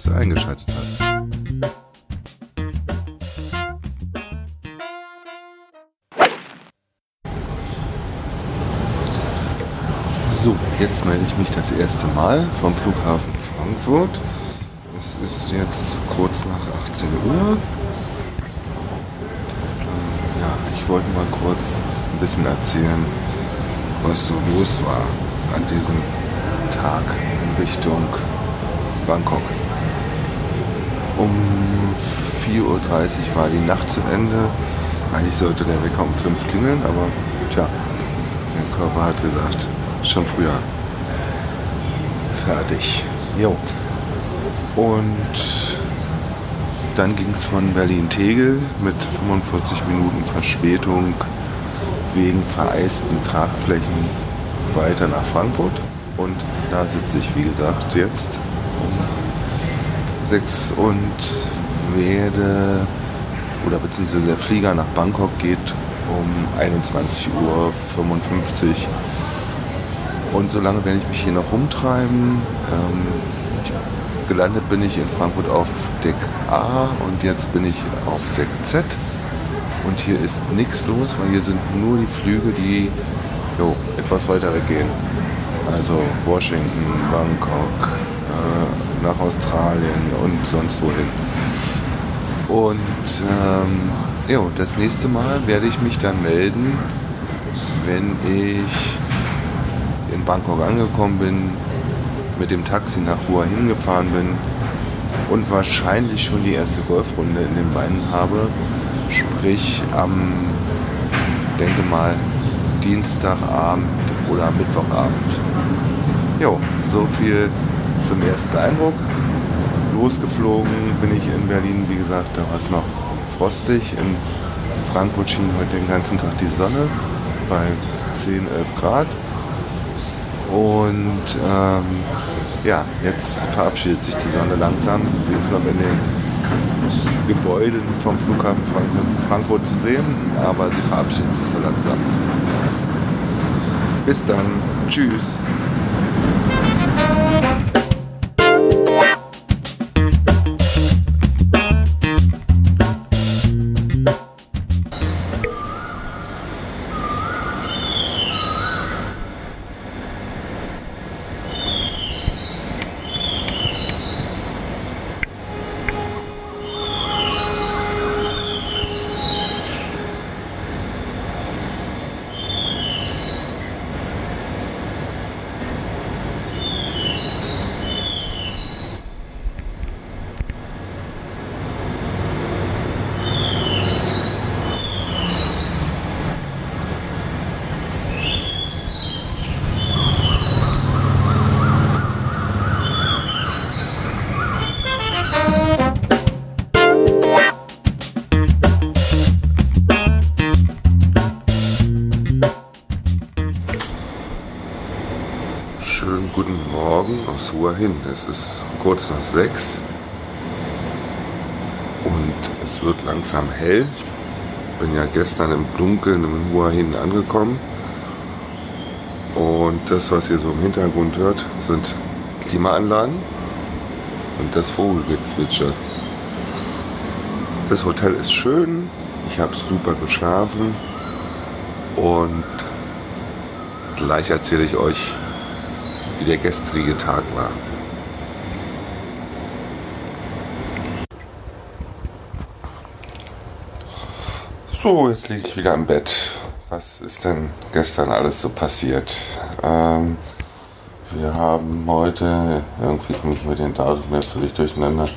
dass du eingeschaltet hast. So, jetzt melde ich mich das erste Mal vom Flughafen Frankfurt. Es ist jetzt kurz nach 18 Uhr. Ja, ich wollte mal kurz ein bisschen erzählen, was so los war an diesem Tag in Richtung Bangkok. Um 4.30 Uhr war die Nacht zu Ende. Eigentlich sollte der Wecker um 5 klingeln, aber tja, der Körper hat gesagt, schon früher. Fertig. Jo. Und dann ging es von Berlin-Tegel mit 45 Minuten Verspätung wegen vereisten Tragflächen weiter nach Frankfurt. Und da sitze ich, wie gesagt, jetzt um 6 und werde, oder beziehungsweise der Flieger nach Bangkok geht um 21.55 Uhr. Und solange werde ich mich hier noch rumtreiben. Ähm, gelandet bin ich in Frankfurt auf Deck A und jetzt bin ich auf Deck Z. Und hier ist nichts los, weil hier sind nur die Flüge, die jo, etwas weiter weggehen. Also Washington, Bangkok, nach Australien und sonst wohin. Und ähm, ja, das nächste Mal werde ich mich dann melden, wenn ich in Bangkok angekommen bin, mit dem Taxi nach Hua hingefahren bin und wahrscheinlich schon die erste Golfrunde in den Beinen habe. Sprich am, denke mal, Dienstagabend oder Mittwochabend. Jo, so viel zum ersten Eindruck. Losgeflogen bin ich in Berlin, wie gesagt, da war es noch frostig. In Frankfurt schien heute den ganzen Tag die Sonne bei 10, 11 Grad. Und ähm, ja, jetzt verabschiedet sich die Sonne langsam. Sie ist noch in den Gebäuden vom Flughafen Frankfurt zu sehen, aber sie verabschiedet sich so langsam. Bis dann. Tschüss. Hua Hin. Es ist kurz nach sechs und es wird langsam hell. Ich bin ja gestern im Dunkeln in Hua Hin angekommen und das, was ihr so im Hintergrund hört, sind Klimaanlagen und das Vogelgezwitscher. Das Hotel ist schön, ich habe super geschlafen und gleich erzähle ich euch, wie der gestrige Tag war. So, jetzt liege ich wieder im Bett. Was ist denn gestern alles so passiert? Ähm, wir haben heute, irgendwie komme ich mit den Daten jetzt völlig durcheinander.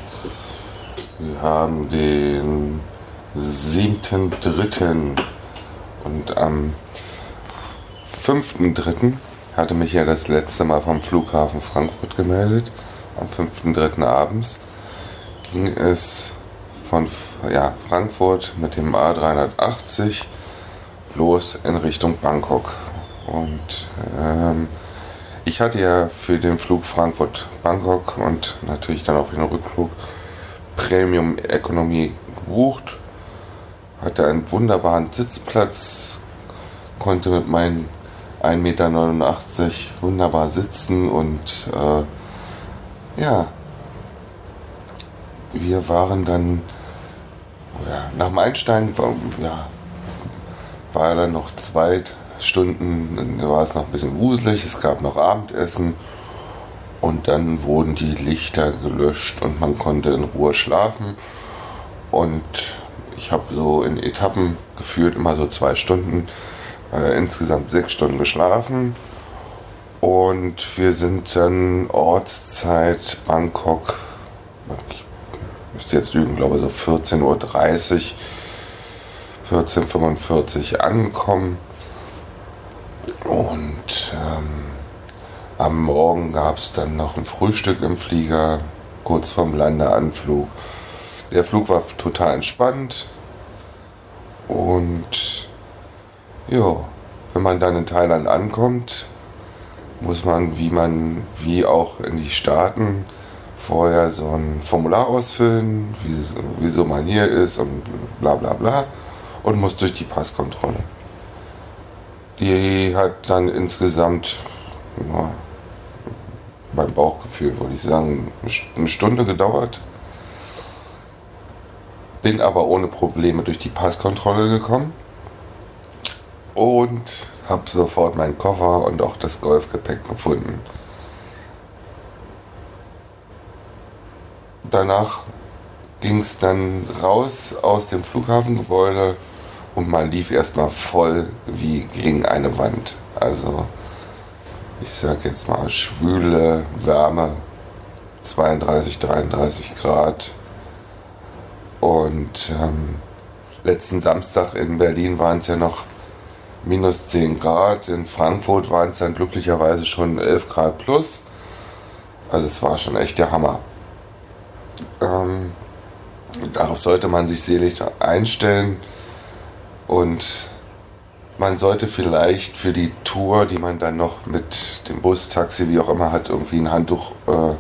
Wir haben den 7.3. und am 5.3 hatte mich ja das letzte Mal vom Flughafen Frankfurt gemeldet. Am 5.3. abends ging es von ja, Frankfurt mit dem A380 los in Richtung Bangkok. Und ähm, ich hatte ja für den Flug Frankfurt-Bangkok und natürlich dann auch für den Rückflug Premium Economy gebucht. Hatte einen wunderbaren Sitzplatz, konnte mit meinen 1,89 Meter wunderbar sitzen und äh, ja, wir waren dann, ja, nach dem Einsteigen war, ja, war dann noch zwei Stunden, dann war es noch ein bisschen wuselig, es gab noch Abendessen und dann wurden die Lichter gelöscht und man konnte in Ruhe schlafen. Und ich habe so in Etappen geführt, immer so zwei Stunden, äh, insgesamt sechs Stunden geschlafen. Und wir sind dann Ortszeit Bangkok, ich müsste jetzt lügen, glaube so 14.30 Uhr, 14.45 Uhr angekommen. Und ähm, am Morgen gab es dann noch ein Frühstück im Flieger, kurz vorm Landeanflug. Der Flug war total entspannt. Und ja, wenn man dann in Thailand ankommt, muss man, wie man, wie auch in die Staaten, vorher so ein Formular ausfüllen, wieso man hier ist und bla bla bla und muss durch die Passkontrolle. Die hat dann insgesamt, ja, beim Bauchgefühl würde ich sagen, eine Stunde gedauert. Bin aber ohne Probleme durch die Passkontrolle gekommen und habe sofort meinen Koffer und auch das Golfgepäck gefunden. Danach ging es dann raus aus dem Flughafengebäude und man lief erstmal voll wie gegen eine Wand. Also ich sag jetzt mal schwüle Wärme, 32, 33 Grad. Und ähm, letzten Samstag in Berlin waren es ja noch minus 10 Grad. In Frankfurt waren es dann glücklicherweise schon 11 Grad plus. Also es war schon echt der Hammer. Ähm, darauf sollte man sich selig einstellen und man sollte vielleicht für die Tour, die man dann noch mit dem Bus, Taxi, wie auch immer hat, irgendwie ein Handtuch äh,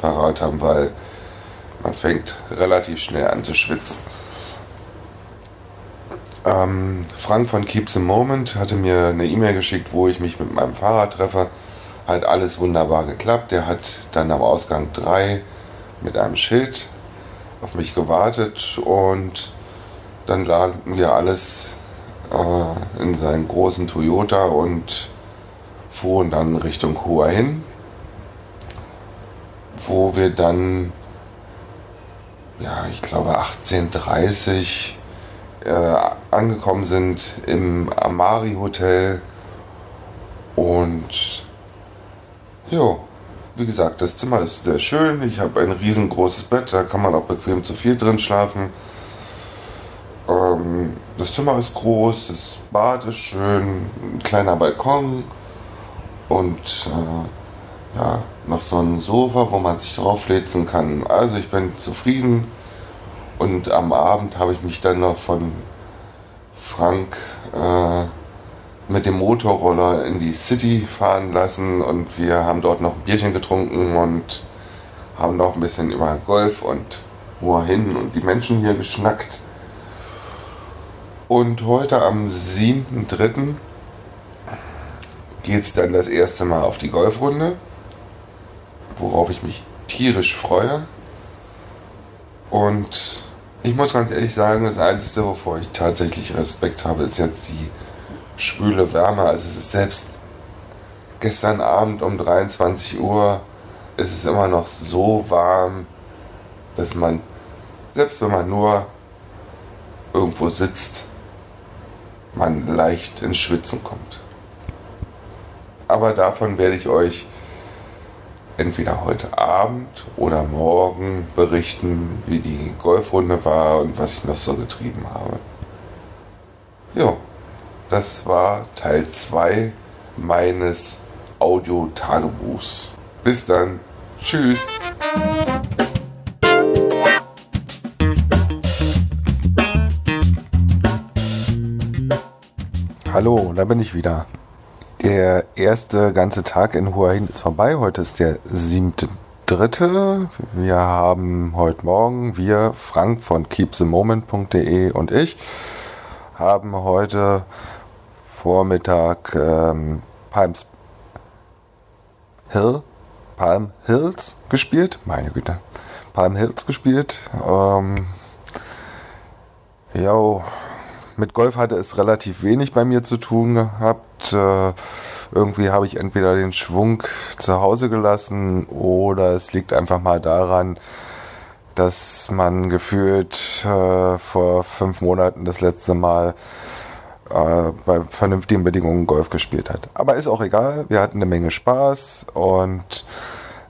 parat haben, weil man fängt relativ schnell an zu schwitzen. Ähm, Frank von Keeps a Moment hatte mir eine E-Mail geschickt, wo ich mich mit meinem Fahrrad treffe. Hat alles wunderbar geklappt. Der hat dann am Ausgang 3 mit einem Schild auf mich gewartet und dann laden wir alles äh, in seinen großen Toyota und fuhren dann Richtung Hua hin, wo wir dann, ja, ich glaube 1830 äh, angekommen sind im Amari Hotel und ja, wie gesagt, das Zimmer ist sehr schön. Ich habe ein riesengroßes Bett, da kann man auch bequem zu viel drin schlafen. Ähm, das Zimmer ist groß, das Bad ist schön, ein kleiner Balkon und äh, ja, noch so ein Sofa, wo man sich drauflätzen kann. Also ich bin zufrieden und am Abend habe ich mich dann noch von Frank äh, mit dem Motorroller in die City fahren lassen und wir haben dort noch ein Bierchen getrunken und haben noch ein bisschen über Golf und wohin und die Menschen hier geschnackt. Und heute am 7.3. geht es dann das erste Mal auf die Golfrunde, worauf ich mich tierisch freue. Und ich muss ganz ehrlich sagen, das Einzige, wovor ich tatsächlich Respekt habe, ist jetzt die schwüle Wärme. Also es ist selbst gestern Abend um 23 Uhr ist es immer noch so warm, dass man, selbst wenn man nur irgendwo sitzt, man leicht ins Schwitzen kommt. Aber davon werde ich euch entweder heute Abend oder morgen berichten, wie die Golfrunde war und was ich noch so getrieben habe. Jo, das war Teil 2 meines Audio-Tagebuchs. Bis dann. Tschüss. Hallo, da bin ich wieder. Der erste ganze Tag in Hua Hin ist vorbei. Heute ist der siebte dritte. Wir haben heute Morgen, wir, Frank von keepthemoment.de und ich, haben heute Vormittag ähm, Palms Hill, Palm Hills gespielt. Meine Güte. Palm Hills gespielt. Ähm, jo, mit Golf hatte es relativ wenig bei mir zu tun gehabt. Äh, irgendwie habe ich entweder den Schwung zu Hause gelassen oder es liegt einfach mal daran, dass man gefühlt äh, vor fünf Monaten das letzte Mal äh, bei vernünftigen Bedingungen Golf gespielt hat. Aber ist auch egal, wir hatten eine Menge Spaß und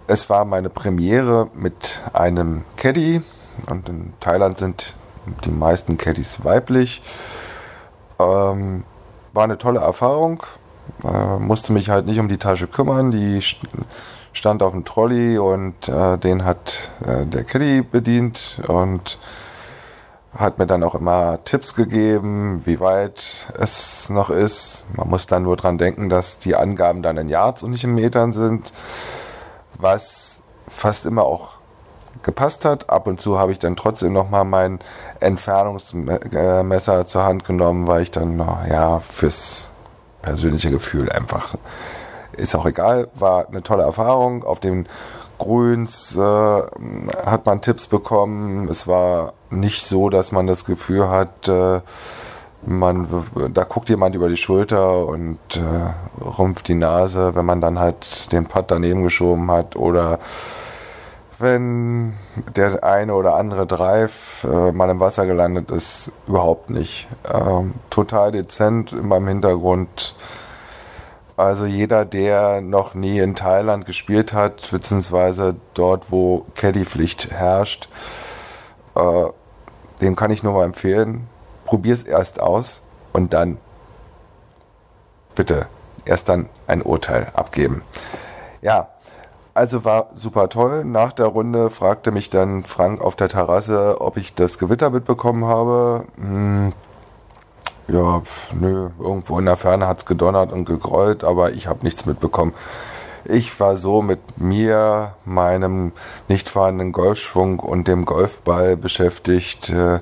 es war meine Premiere mit einem Caddy und in Thailand sind die meisten Caddies weiblich. Ähm, war eine tolle Erfahrung. Äh, musste mich halt nicht um die Tasche kümmern. Die stand auf dem Trolley und äh, den hat äh, der Caddy bedient und hat mir dann auch immer Tipps gegeben, wie weit es noch ist. Man muss dann nur dran denken, dass die Angaben dann in Yards und nicht in Metern sind, was fast immer auch gepasst hat. Ab und zu habe ich dann trotzdem nochmal mein Entfernungsmesser zur Hand genommen, weil ich dann, ja, fürs persönliche Gefühl einfach, ist auch egal, war eine tolle Erfahrung. Auf den Grüns äh, hat man Tipps bekommen. Es war nicht so, dass man das Gefühl hat, äh, man, da guckt jemand über die Schulter und äh, rumpft die Nase, wenn man dann halt den Putt daneben geschoben hat oder wenn der eine oder andere Drive äh, mal im Wasser gelandet ist, überhaupt nicht. Ähm, total dezent in meinem Hintergrund. Also jeder, der noch nie in Thailand gespielt hat, beziehungsweise dort, wo Caddy-Pflicht herrscht, äh, dem kann ich nur mal empfehlen, probier es erst aus und dann bitte erst dann ein Urteil abgeben. Ja, also war super toll. Nach der Runde fragte mich dann Frank auf der Terrasse, ob ich das Gewitter mitbekommen habe. Hm, ja, nö, irgendwo in der Ferne hat es gedonnert und gegrollt, aber ich habe nichts mitbekommen. Ich war so mit mir, meinem nicht fahrenden Golfschwung und dem Golfball beschäftigt, äh,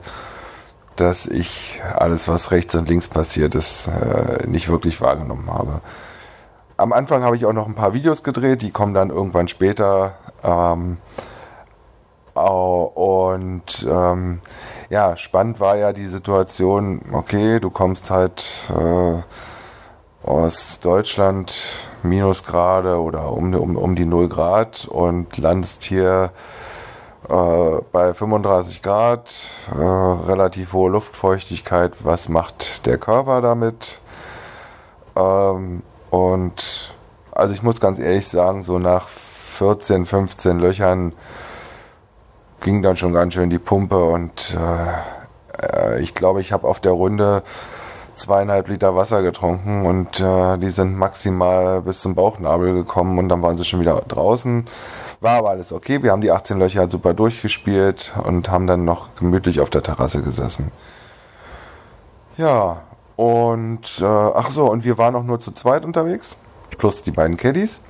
dass ich alles, was rechts und links passiert ist, äh, nicht wirklich wahrgenommen habe. Am Anfang habe ich auch noch ein paar Videos gedreht, die kommen dann irgendwann später. Ähm, und ähm, ja, spannend war ja die Situation, okay, du kommst halt äh, aus Deutschland, Minusgrade oder um, um, um die 0 Grad und landest hier äh, bei 35 Grad, äh, relativ hohe Luftfeuchtigkeit. Was macht der Körper damit? Ähm, und also ich muss ganz ehrlich sagen, so nach 14, 15 Löchern ging dann schon ganz schön die Pumpe und äh, ich glaube, ich habe auf der Runde zweieinhalb Liter Wasser getrunken und äh, die sind maximal bis zum Bauchnabel gekommen und dann waren sie schon wieder draußen. War aber alles okay. Wir haben die 18 Löcher super durchgespielt und haben dann noch gemütlich auf der Terrasse gesessen. Ja, und äh, ach so, und wir waren auch nur zu zweit unterwegs, plus die beiden Caddies.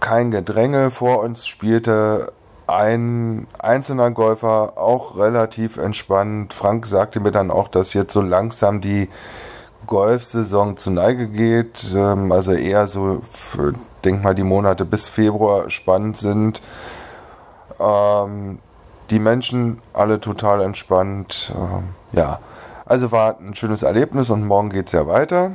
Kein Gedränge, vor uns spielte ein einzelner Golfer, auch relativ entspannt. Frank sagte mir dann auch, dass jetzt so langsam die Golfsaison zu Neige geht. Ähm, also eher so, für, denk mal, die Monate bis Februar spannend sind. Ähm, die Menschen alle total entspannt. Ähm, ja, also war ein schönes Erlebnis und morgen geht es ja weiter.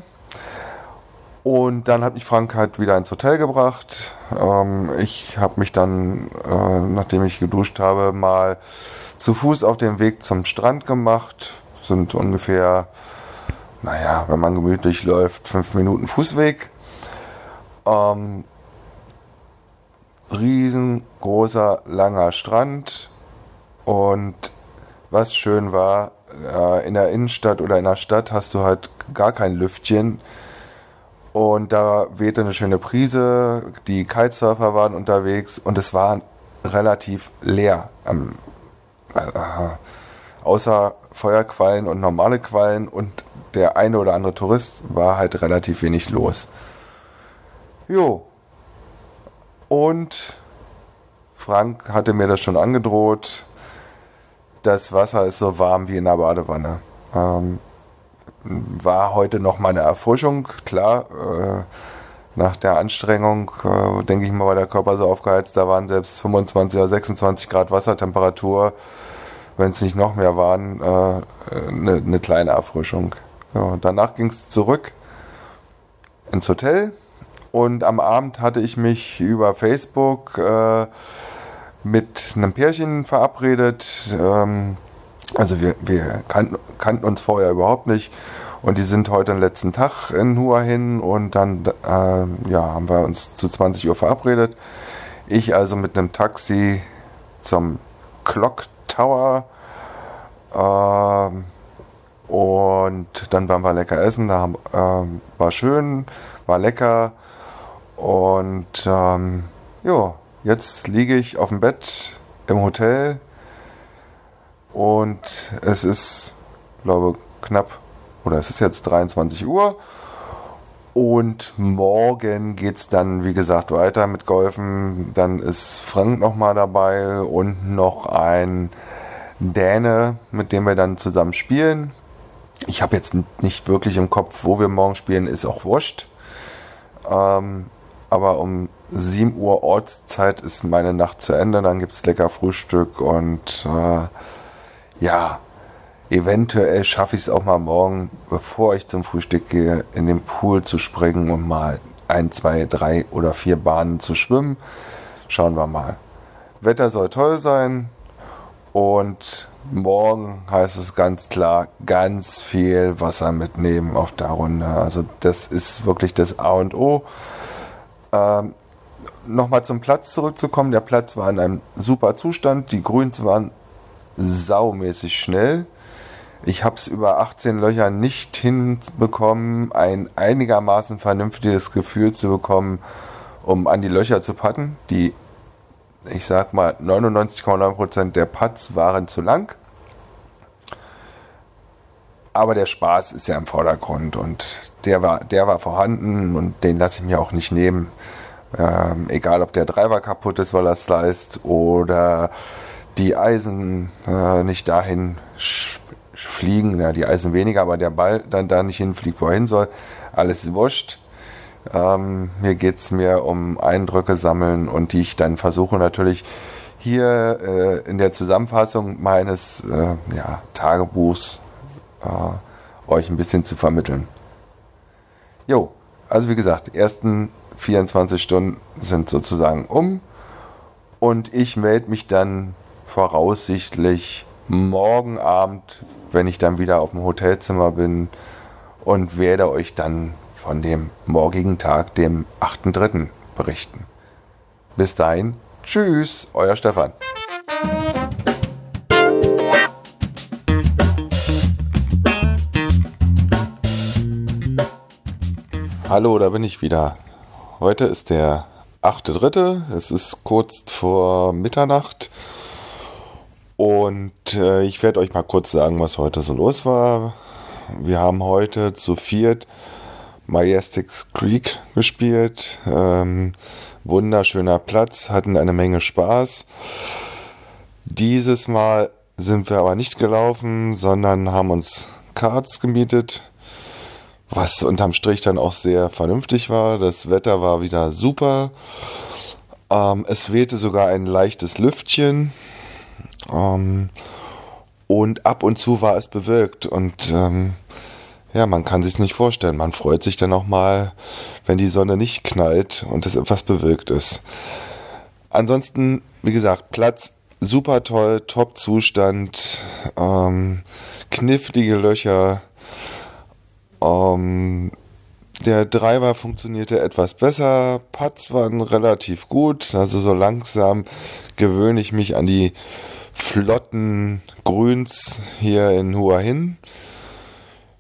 Und dann hat mich Frank halt wieder ins Hotel gebracht. Ähm, ich habe mich dann, äh, nachdem ich geduscht habe, mal zu Fuß auf den Weg zum Strand gemacht. Sind ungefähr, naja, wenn man gemütlich läuft, fünf Minuten Fußweg. Ähm, riesengroßer, langer Strand. Und was schön war, äh, in der Innenstadt oder in der Stadt hast du halt gar kein Lüftchen. Und da wehte eine schöne Prise, die Kitesurfer waren unterwegs und es war relativ leer. Ähm, äh, außer Feuerquallen und normale Quallen und der eine oder andere Tourist war halt relativ wenig los. Jo. Und Frank hatte mir das schon angedroht das Wasser ist so warm wie in der Badewanne. Ähm, war heute noch mal eine Erfrischung, klar. Äh, nach der Anstrengung, äh, denke ich mal, war der Körper so aufgeheizt, da waren selbst 25 oder 26 Grad Wassertemperatur, wenn es nicht noch mehr waren, eine äh, ne kleine Erfrischung. Ja, danach ging es zurück ins Hotel und am Abend hatte ich mich über Facebook äh, mit einem Pärchen verabredet. Ähm, also wir, wir kannten, kannten, uns vorher überhaupt nicht und die sind heute den letzten Tag in Hua hin und dann äh, ja, haben wir uns zu 20 Uhr verabredet. Ich also mit einem Taxi zum Clock Tower äh, und dann waren wir lecker essen. Da haben, äh, war schön, war lecker und ähm, ja, jetzt liege ich auf dem Bett im Hotel und es ist, glaube knapp, oder es ist jetzt 23 Uhr. Und morgen geht es dann, wie gesagt, weiter mit Golfen. Dann ist Frank nochmal dabei und noch ein Däne, mit dem wir dann zusammen spielen. Ich habe jetzt nicht wirklich im Kopf, wo wir morgen spielen, ist auch wurscht. Ähm, aber um 7 Uhr Ortszeit ist meine Nacht zu Ende. Dann gibt es lecker Frühstück und äh, ja, eventuell schaffe ich es auch mal morgen, bevor ich zum Frühstück gehe, in den Pool zu springen und mal ein, zwei, drei oder vier Bahnen zu schwimmen. Schauen wir mal. Wetter soll toll sein und morgen heißt es ganz klar, ganz viel Wasser mitnehmen auf der Runde. Also das ist wirklich das A und O. Ähm, Nochmal zum Platz zurückzukommen. Der Platz war in einem super Zustand. Die Grüns waren saumäßig schnell. Ich habe es über 18 Löcher nicht hinbekommen, ein einigermaßen vernünftiges Gefühl zu bekommen, um an die Löcher zu patten. Die, ich sag mal, 99,9% der Putts waren zu lang. Aber der Spaß ist ja im Vordergrund und der war, der war vorhanden und den lasse ich mir auch nicht nehmen. Ähm, egal, ob der Driver kaputt ist, weil er sliced oder die Eisen äh, nicht dahin fliegen, ja, die Eisen weniger, aber der Ball dann da nicht hinfliegt, wo er hin soll. Alles wurscht. Ähm, hier geht es mir um Eindrücke sammeln und die ich dann versuche natürlich hier äh, in der Zusammenfassung meines äh, ja, Tagebuchs äh, euch ein bisschen zu vermitteln. Jo, also wie gesagt, ersten 24 Stunden sind sozusagen um und ich melde mich dann voraussichtlich morgen Abend, wenn ich dann wieder auf dem Hotelzimmer bin und werde euch dann von dem morgigen Tag, dem 8.3. berichten. Bis dahin, tschüss, euer Stefan. Hallo, da bin ich wieder. Heute ist der 8.3. Es ist kurz vor Mitternacht und äh, ich werde euch mal kurz sagen, was heute so los war. Wir haben heute zu viert Majestics Creek gespielt. Ähm, wunderschöner Platz, hatten eine Menge Spaß. Dieses Mal sind wir aber nicht gelaufen, sondern haben uns Karts gemietet, was unterm Strich dann auch sehr vernünftig war. Das Wetter war wieder super. Ähm, es wehte sogar ein leichtes Lüftchen. Ähm, und ab und zu war es bewölkt und ähm, ja, man kann sich nicht vorstellen. Man freut sich dann auch mal, wenn die Sonne nicht knallt und es etwas bewölkt ist. Ansonsten, wie gesagt, Platz super toll, Top-Zustand, ähm, knifflige Löcher. Ähm, der Driver funktionierte etwas besser, Putts waren relativ gut, also so langsam gewöhne ich mich an die flotten Grüns hier in Hua hin.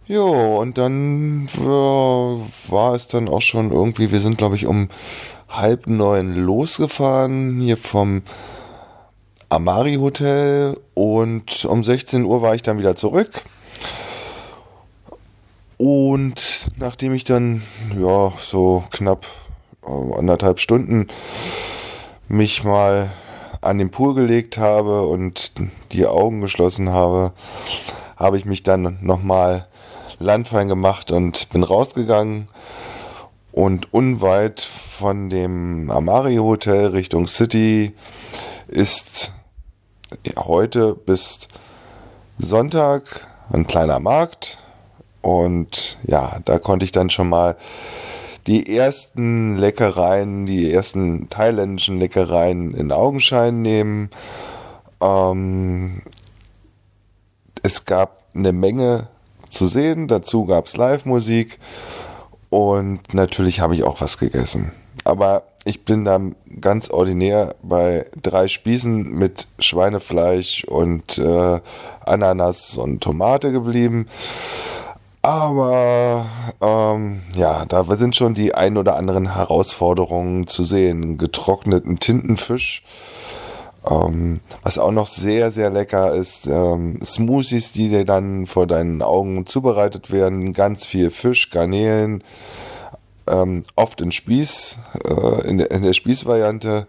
Jo, und dann ja, war es dann auch schon irgendwie, wir sind glaube ich um halb neun losgefahren, hier vom Amari Hotel und um 16 Uhr war ich dann wieder zurück. Und nachdem ich dann, ja, so knapp äh, anderthalb Stunden mich mal an den Pool gelegt habe und die Augen geschlossen habe, habe ich mich dann nochmal landfallen gemacht und bin rausgegangen Und unweit von dem Amari Hotel Richtung City ist heute bis Sonntag ein kleiner Markt. Und ja, da konnte ich dann schon mal die ersten Leckereien, die ersten thailändischen Leckereien in Augenschein nehmen. Ähm, es gab eine Menge zu sehen, dazu gab es Live-Musik und natürlich habe ich auch was gegessen. Aber ich bin dann ganz ordinär bei drei Spießen mit Schweinefleisch und äh, Ananas und Tomate geblieben. Aber ähm, ja, da sind schon die ein oder anderen Herausforderungen zu sehen. Getrockneten Tintenfisch, ähm, was auch noch sehr, sehr lecker ist. Ähm, Smoothies, die dir dann vor deinen Augen zubereitet werden. Ganz viel Fisch, Garnelen, ähm, oft in Spieß, äh, in, der, in der Spießvariante.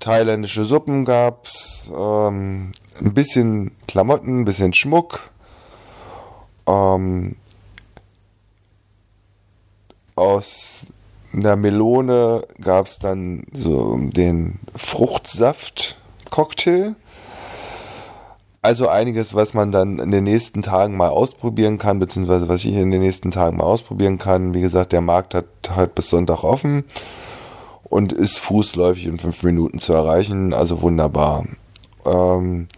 Thailändische Suppen gab's, ähm, ein bisschen Klamotten, ein bisschen Schmuck ähm, aus einer Melone gab es dann so den Fruchtsaft-Cocktail. Also einiges, was man dann in den nächsten Tagen mal ausprobieren kann, beziehungsweise was ich in den nächsten Tagen mal ausprobieren kann. Wie gesagt, der Markt hat halt bis Sonntag offen und ist fußläufig in fünf Minuten zu erreichen. Also wunderbar. Ähm,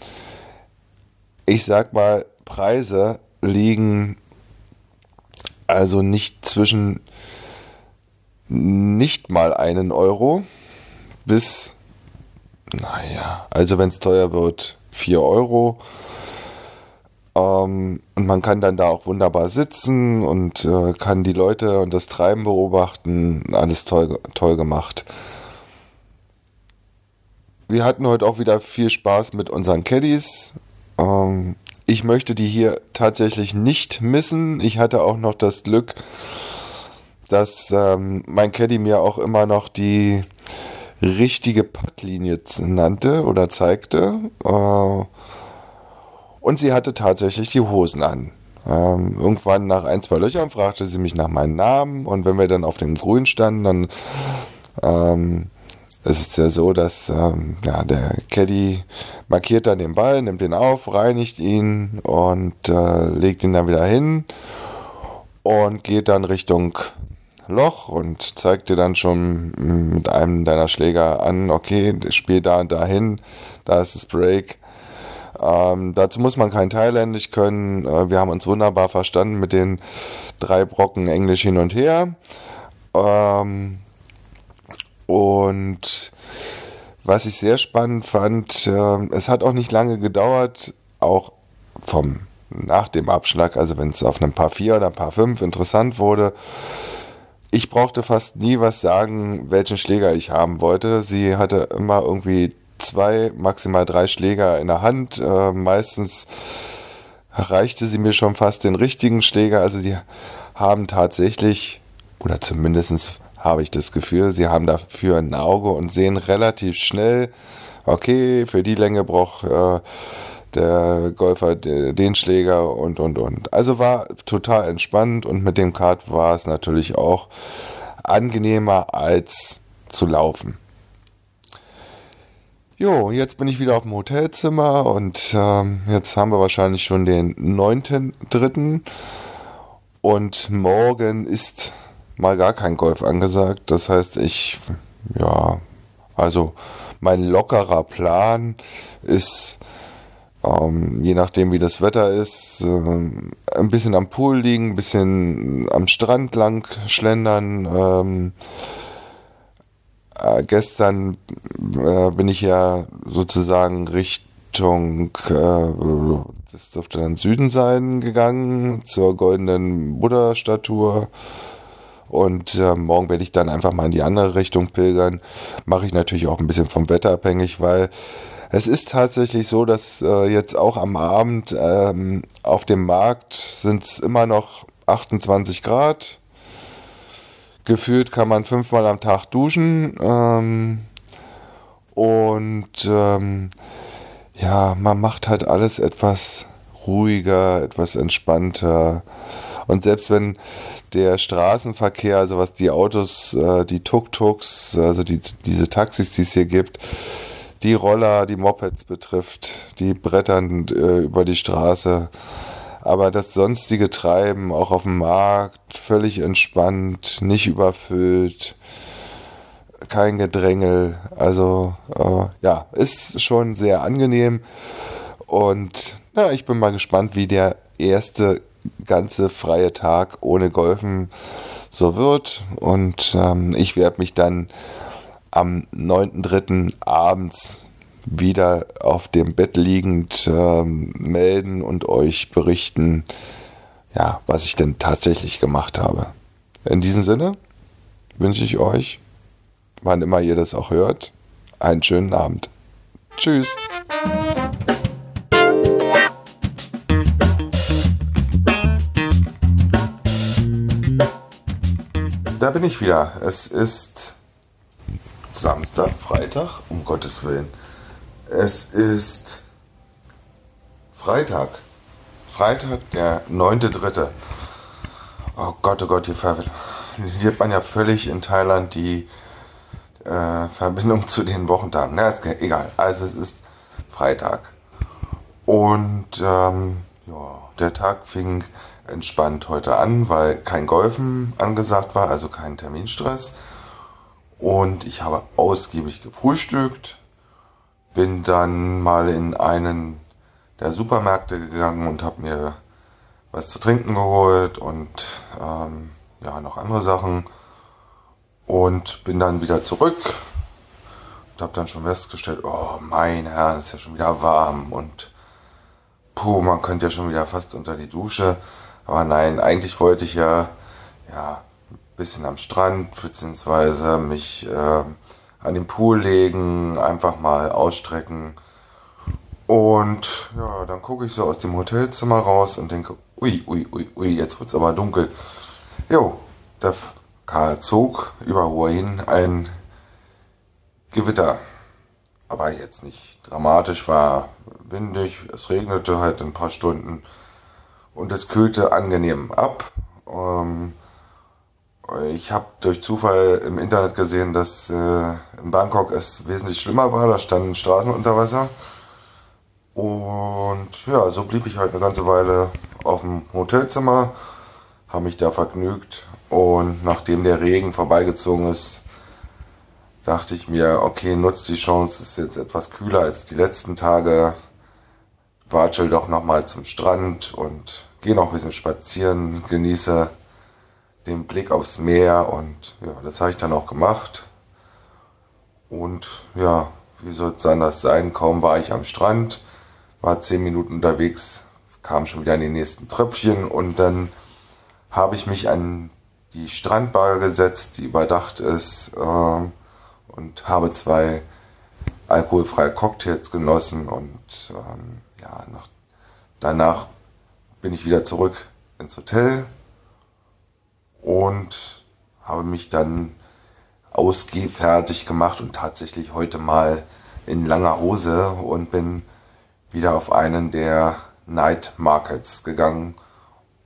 ich sag mal, Preise liegen also nicht zwischen nicht mal einen Euro bis, naja, also wenn es teuer wird, 4 Euro. Ähm, und man kann dann da auch wunderbar sitzen und äh, kann die Leute und das Treiben beobachten. Alles toll, toll gemacht. Wir hatten heute auch wieder viel Spaß mit unseren Caddies. Ähm, ich möchte die hier tatsächlich nicht missen. Ich hatte auch noch das Glück, dass ähm, mein Caddy mir auch immer noch die richtige Puttlinie nannte oder zeigte. Äh, und sie hatte tatsächlich die Hosen an. Ähm, irgendwann nach ein, zwei Löchern fragte sie mich nach meinem Namen und wenn wir dann auf dem Grün standen, dann ähm, es ist ja so, dass ähm, ja, der Caddy markiert dann den Ball, nimmt ihn auf, reinigt ihn und äh, legt ihn dann wieder hin und geht dann Richtung Loch und zeigt dir dann schon mit einem deiner Schläger an, okay, spiel da und dahin, da ist das Break. Ähm, dazu muss man kein Thailändisch können. Äh, wir haben uns wunderbar verstanden mit den drei Brocken Englisch hin und her. Ähm, und was ich sehr spannend fand, äh, es hat auch nicht lange gedauert, auch vom nach dem Abschlag, also wenn es auf einem Paar 4 oder Paar 5 interessant wurde, ich brauchte fast nie was sagen, welchen Schläger ich haben wollte. Sie hatte immer irgendwie zwei, maximal drei Schläger in der Hand. Äh, meistens reichte sie mir schon fast den richtigen Schläger. Also die haben tatsächlich, oder zumindest habe ich das Gefühl. Sie haben dafür ein Auge und sehen relativ schnell, okay, für die Länge braucht äh, der Golfer den Schläger und, und, und. Also war total entspannt und mit dem Kart war es natürlich auch angenehmer als zu laufen. Jo, jetzt bin ich wieder auf dem Hotelzimmer und ähm, jetzt haben wir wahrscheinlich schon den 9.3. Und morgen ist mal gar kein Golf angesagt. Das heißt, ich, ja, also mein lockerer Plan ist, ähm, je nachdem wie das Wetter ist, äh, ein bisschen am Pool liegen, ein bisschen am Strand lang schlendern. Ähm, äh, gestern äh, bin ich ja sozusagen Richtung, äh, das dürfte dann Süden sein, gegangen, zur goldenen Buddha-Statue und äh, morgen werde ich dann einfach mal in die andere Richtung pilgern. Mache ich natürlich auch ein bisschen vom Wetter abhängig, weil es ist tatsächlich so, dass äh, jetzt auch am Abend ähm, auf dem Markt sind es immer noch 28 Grad. Gefühlt kann man fünfmal am Tag duschen. Ähm, und ähm, ja, man macht halt alles etwas ruhiger, etwas entspannter. Und selbst wenn der Straßenverkehr, also was die Autos, äh, die Tuk-Tuks, also die, diese Taxis, die es hier gibt, die Roller, die Mopeds betrifft, die brettern äh, über die Straße. Aber das sonstige Treiben, auch auf dem Markt, völlig entspannt, nicht überfüllt, kein Gedrängel. Also äh, ja, ist schon sehr angenehm. Und ja, ich bin mal gespannt, wie der erste ganze freie Tag ohne Golfen so wird. Und ähm, ich werde mich dann am 9.3. abends wieder auf dem Bett liegend ähm, melden und euch berichten, ja, was ich denn tatsächlich gemacht habe. In diesem Sinne wünsche ich euch, wann immer ihr das auch hört, einen schönen Abend. Tschüss. Da bin ich wieder. Es ist Samstag, Freitag, um Gottes Willen. Es ist Freitag. Freitag, der 9.3. Oh Gott, oh Gott, hier, hat man ja völlig in Thailand die äh, Verbindung zu den Wochentagen. Na, ist egal. Also es ist Freitag. Und ähm, ja, der Tag fing entspannt heute an, weil kein Golfen angesagt war, also kein Terminstress. Und ich habe ausgiebig gefrühstückt, bin dann mal in einen der Supermärkte gegangen und habe mir was zu trinken geholt und ähm, ja noch andere Sachen und bin dann wieder zurück und habe dann schon festgestellt, oh mein Herr, ist ja schon wieder warm und puh, man könnte ja schon wieder fast unter die Dusche. Aber nein, eigentlich wollte ich ja ja ein bisschen am Strand beziehungsweise mich äh, an den Pool legen, einfach mal ausstrecken. Und ja, dann gucke ich so aus dem Hotelzimmer raus und denke, ui, ui, ui, ui, jetzt wird's aber dunkel. Jo, da zog über Hua hin ein Gewitter. Aber jetzt nicht dramatisch, war windig, es regnete halt ein paar Stunden und es kühlte angenehm ab. Ähm, ich habe durch Zufall im Internet gesehen, dass äh, in Bangkok es wesentlich schlimmer war. Da standen Straßen unter Wasser. Und ja, so blieb ich halt eine ganze Weile auf dem Hotelzimmer, habe mich da vergnügt. Und nachdem der Regen vorbeigezogen ist, dachte ich mir, okay, nutzt die Chance, es ist jetzt etwas kühler als die letzten Tage. Watschel doch nochmal zum Strand und gehe noch ein bisschen spazieren, genieße den Blick aufs Meer und ja, das habe ich dann auch gemacht. Und ja, wie soll es anders sein? Kaum war ich am Strand, war zehn Minuten unterwegs, kam schon wieder in die nächsten Tröpfchen und dann habe ich mich an die Strandbar gesetzt, die überdacht ist äh, und habe zwei alkoholfreie Cocktails genossen und ähm, ja, nach, danach bin ich wieder zurück ins Hotel und habe mich dann ausgehfertig gemacht und tatsächlich heute mal in langer Hose und bin wieder auf einen der Night Markets gegangen,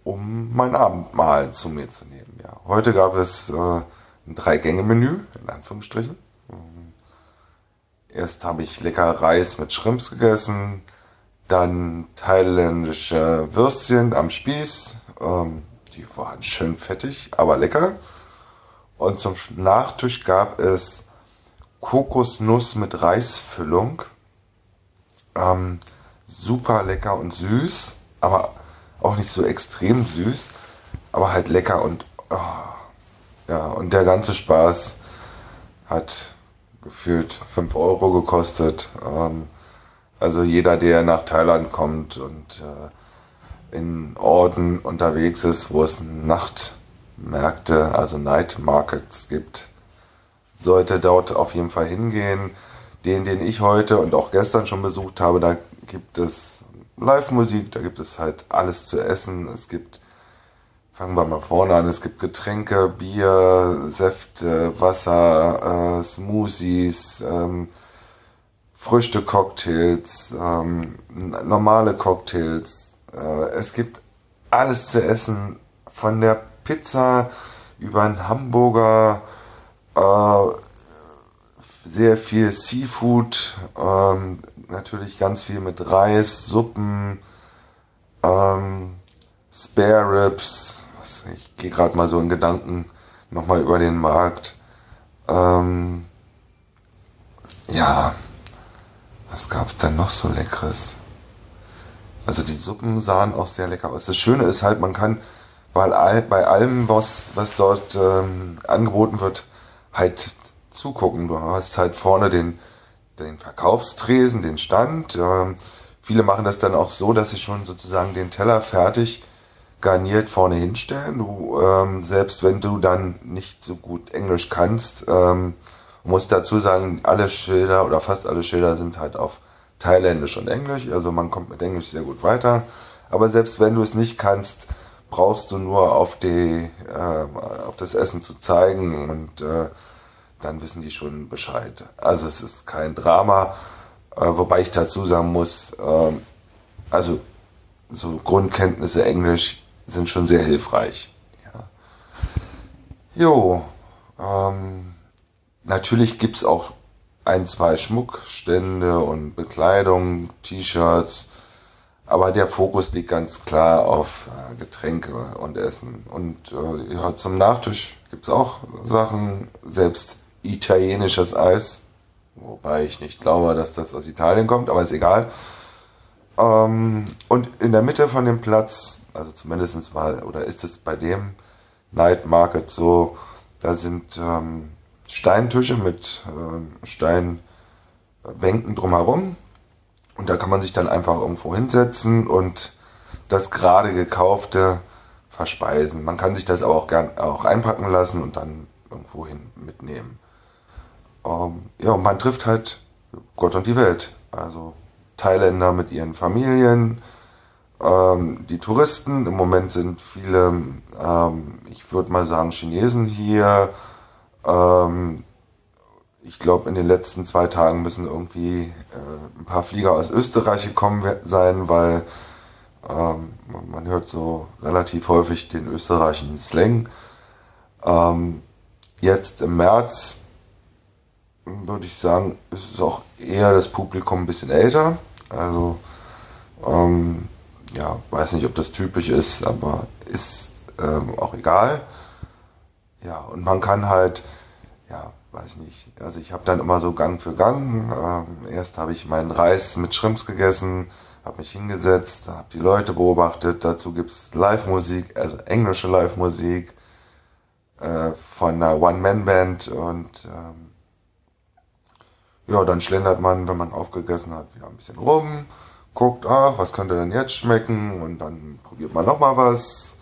um mein Abendmahl zu mir zu nehmen. Ja, heute gab es äh, ein Drei-Gänge-Menü, in Anführungsstrichen. Erst habe ich lecker Reis mit Shrimps gegessen, dann thailändische Würstchen am Spieß, ähm, die waren schön fettig, aber lecker. Und zum Nachtisch gab es Kokosnuss mit Reisfüllung. Ähm, super lecker und süß, aber auch nicht so extrem süß, aber halt lecker und oh, ja, und der ganze Spaß hat gefühlt 5 Euro gekostet. Ähm, also jeder, der nach Thailand kommt und äh, in Orten unterwegs ist, wo es Nachtmärkte, also Night Markets gibt, sollte dort auf jeden Fall hingehen. Den, den ich heute und auch gestern schon besucht habe, da gibt es Live-Musik, da gibt es halt alles zu essen. Es gibt, fangen wir mal vorne an, es gibt Getränke, Bier, Säfte, Wasser, äh, Smoothies, ähm, Früchte-Cocktails, ähm, normale Cocktails, äh, es gibt alles zu essen, von der Pizza über einen Hamburger, äh, sehr viel Seafood, ähm, natürlich ganz viel mit Reis, Suppen, ähm, Spare Ribs. Ich gehe gerade mal so in Gedanken nochmal über den Markt. Ähm, ja, was gab's denn noch so leckeres? Also die Suppen sahen auch sehr lecker aus. Das Schöne ist halt, man kann bei, bei allem, was, was dort ähm, angeboten wird, halt zugucken. Du hast halt vorne den, den Verkaufstresen, den Stand. Ähm, viele machen das dann auch so, dass sie schon sozusagen den Teller fertig garniert vorne hinstellen. Du, ähm, selbst wenn du dann nicht so gut Englisch kannst, ähm, muss dazu sagen, alle Schilder oder fast alle Schilder sind halt auf Thailändisch und Englisch. Also man kommt mit Englisch sehr gut weiter. Aber selbst wenn du es nicht kannst, brauchst du nur auf die, äh, auf das Essen zu zeigen und äh, dann wissen die schon Bescheid. Also es ist kein Drama, äh, wobei ich dazu sagen muss, äh, also so Grundkenntnisse Englisch sind schon sehr hilfreich. Ja. Jo, ähm, natürlich gibt's auch ein, zwei Schmuckstände und Bekleidung, T-Shirts, aber der Fokus liegt ganz klar auf äh, Getränke und Essen. Und äh, ja, zum Nachtisch gibt's auch Sachen, selbst italienisches Eis, wobei ich nicht glaube, dass das aus Italien kommt, aber ist egal. Ähm, und in der Mitte von dem Platz, also zumindest war, oder ist es bei dem Night Market so, da sind ähm, Steintische mit äh, Steinbänken drumherum. Und da kann man sich dann einfach irgendwo hinsetzen und das gerade gekaufte verspeisen. Man kann sich das aber auch gern auch einpacken lassen und dann irgendwo hin mitnehmen. Ähm, ja, und man trifft halt Gott und die Welt. Also Thailänder mit ihren Familien, ähm, die Touristen. Im Moment sind viele, ähm, ich würde mal sagen, Chinesen hier, ähm, ich glaube, in den letzten zwei Tagen müssen irgendwie äh, ein paar Flieger aus Österreich gekommen sein, weil ähm, man hört so relativ häufig den österreichischen Slang. Ähm, jetzt im März würde ich sagen, ist es auch eher das Publikum ein bisschen älter. Also ähm, ja, weiß nicht, ob das typisch ist, aber ist ähm, auch egal. Ja, und man kann halt, ja, weiß nicht, also ich habe dann immer so Gang für Gang. Ähm, erst habe ich meinen Reis mit Shrimps gegessen, habe mich hingesetzt, habe die Leute beobachtet. Dazu gibt's Live-Musik, also englische Live-Musik äh, von einer One-Man-Band und ähm, ja, dann schlendert man, wenn man aufgegessen hat, wieder ein bisschen rum, guckt, ach, was könnte denn jetzt schmecken und dann probiert man nochmal was.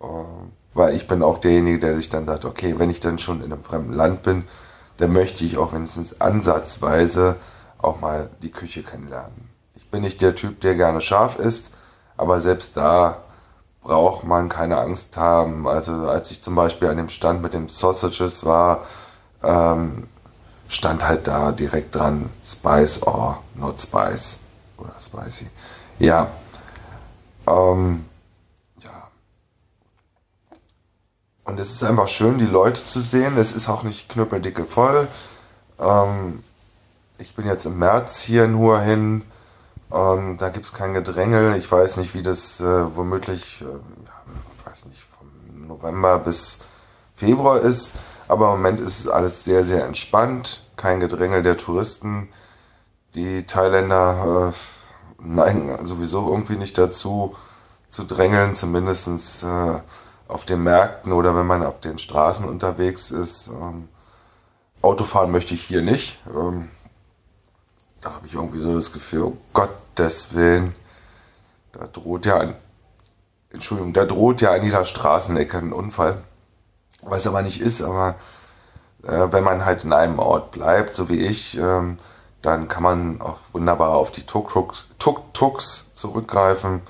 Ähm, weil ich bin auch derjenige, der sich dann sagt, okay, wenn ich dann schon in einem fremden Land bin, dann möchte ich auch wenigstens ansatzweise auch mal die Küche kennenlernen. Ich bin nicht der Typ, der gerne scharf isst, aber selbst da braucht man keine Angst haben. Also als ich zum Beispiel an dem Stand mit den Sausages war, ähm, stand halt da direkt dran Spice or not Spice oder Spicy. Ja, ähm, Und es ist einfach schön, die Leute zu sehen. Es ist auch nicht knüppeldicke voll. Ähm, ich bin jetzt im März hier nur hin. Ähm, da gibt es kein Gedrängel. Ich weiß nicht, wie das äh, womöglich, äh, weiß nicht, vom November bis Februar ist. Aber im Moment ist alles sehr, sehr entspannt. Kein Gedrängel der Touristen. Die Thailänder äh, neigen sowieso irgendwie nicht dazu zu drängeln, zumindestens äh, auf den Märkten oder wenn man auf den Straßen unterwegs ist. Ähm, Autofahren möchte ich hier nicht. Ähm, da habe ich irgendwie so das Gefühl, oh Gottes Willen, da droht ja ein, Entschuldigung, da droht ja an jeder Straßenecke ein Unfall. Was aber nicht ist, aber äh, wenn man halt in einem Ort bleibt, so wie ich, ähm, dann kann man auch wunderbar auf die Tuk-Tuks Tuk zurückgreifen.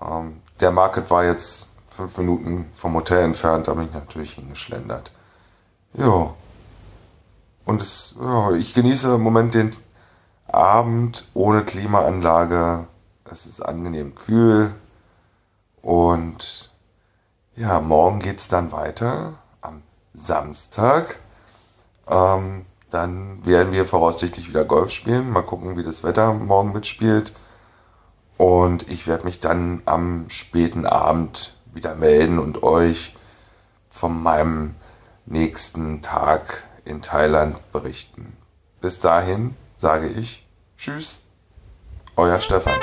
Ähm, der Market war jetzt fünf Minuten vom Hotel entfernt, da bin ich natürlich hingeschlendert. Ja. Und es, ja, ich genieße im Moment den Abend ohne Klimaanlage. Es ist angenehm kühl. Und ja, morgen geht es dann weiter am Samstag. Ähm, dann werden wir voraussichtlich wieder Golf spielen. Mal gucken, wie das Wetter morgen mitspielt. Und ich werde mich dann am späten Abend wieder melden und euch von meinem nächsten Tag in Thailand berichten. Bis dahin sage ich Tschüss, euer Stefan.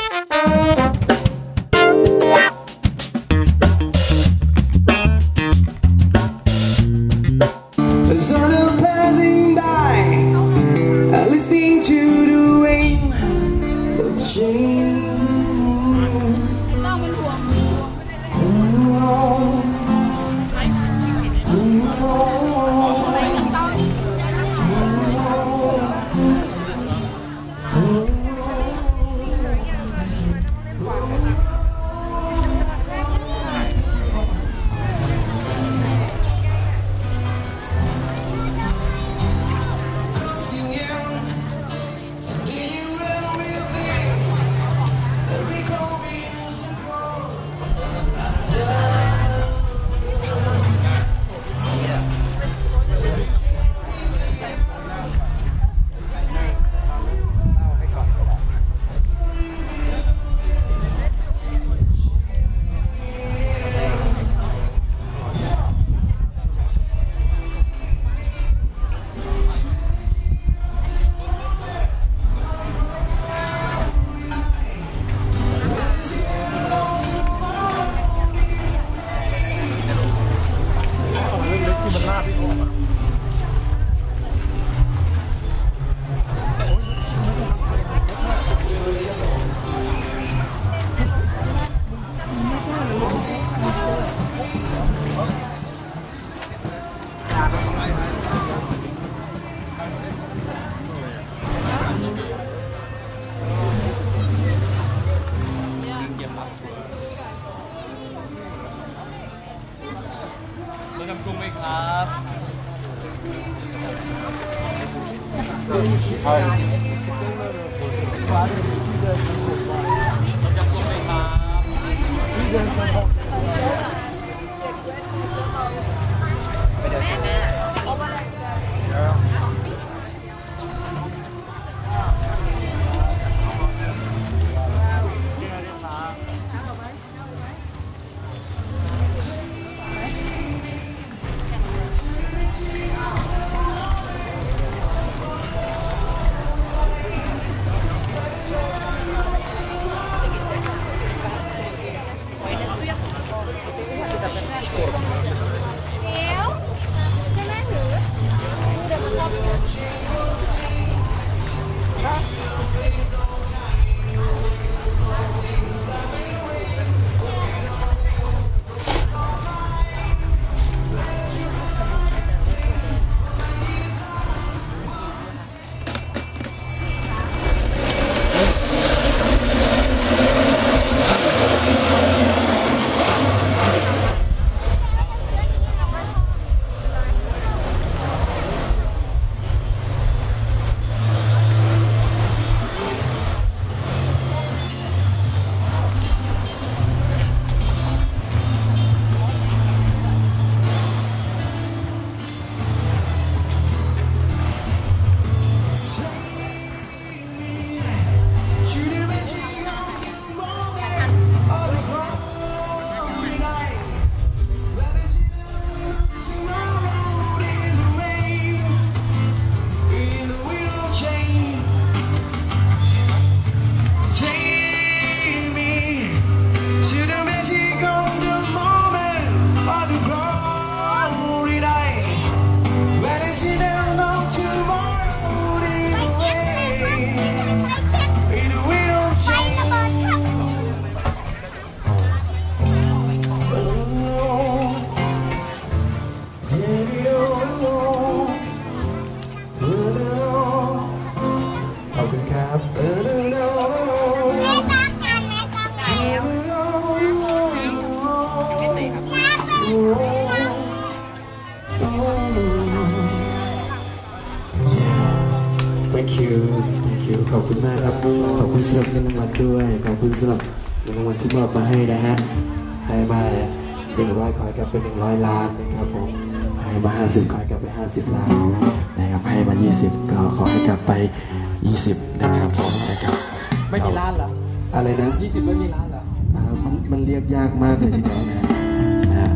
ขอบคุณสำหรับรางวัลที่มอบมาให้นะฮะให้มาหนึ่งร้อยขอยกลับเป็นหนึ่งร้อยล้านนะครับผมให้มาห้าสิบขอยกลับไปห้าสิบล้านนะครับให้มายี่สิบก็ขอให้กลับไปยี่สิบนะครับผมนะครับไม่มีล้านเหรออะไรนะยี่สิบไม่มีล้านเหรออ่ามันมันเรียกยากมากเลยทีเดียวนะฮะ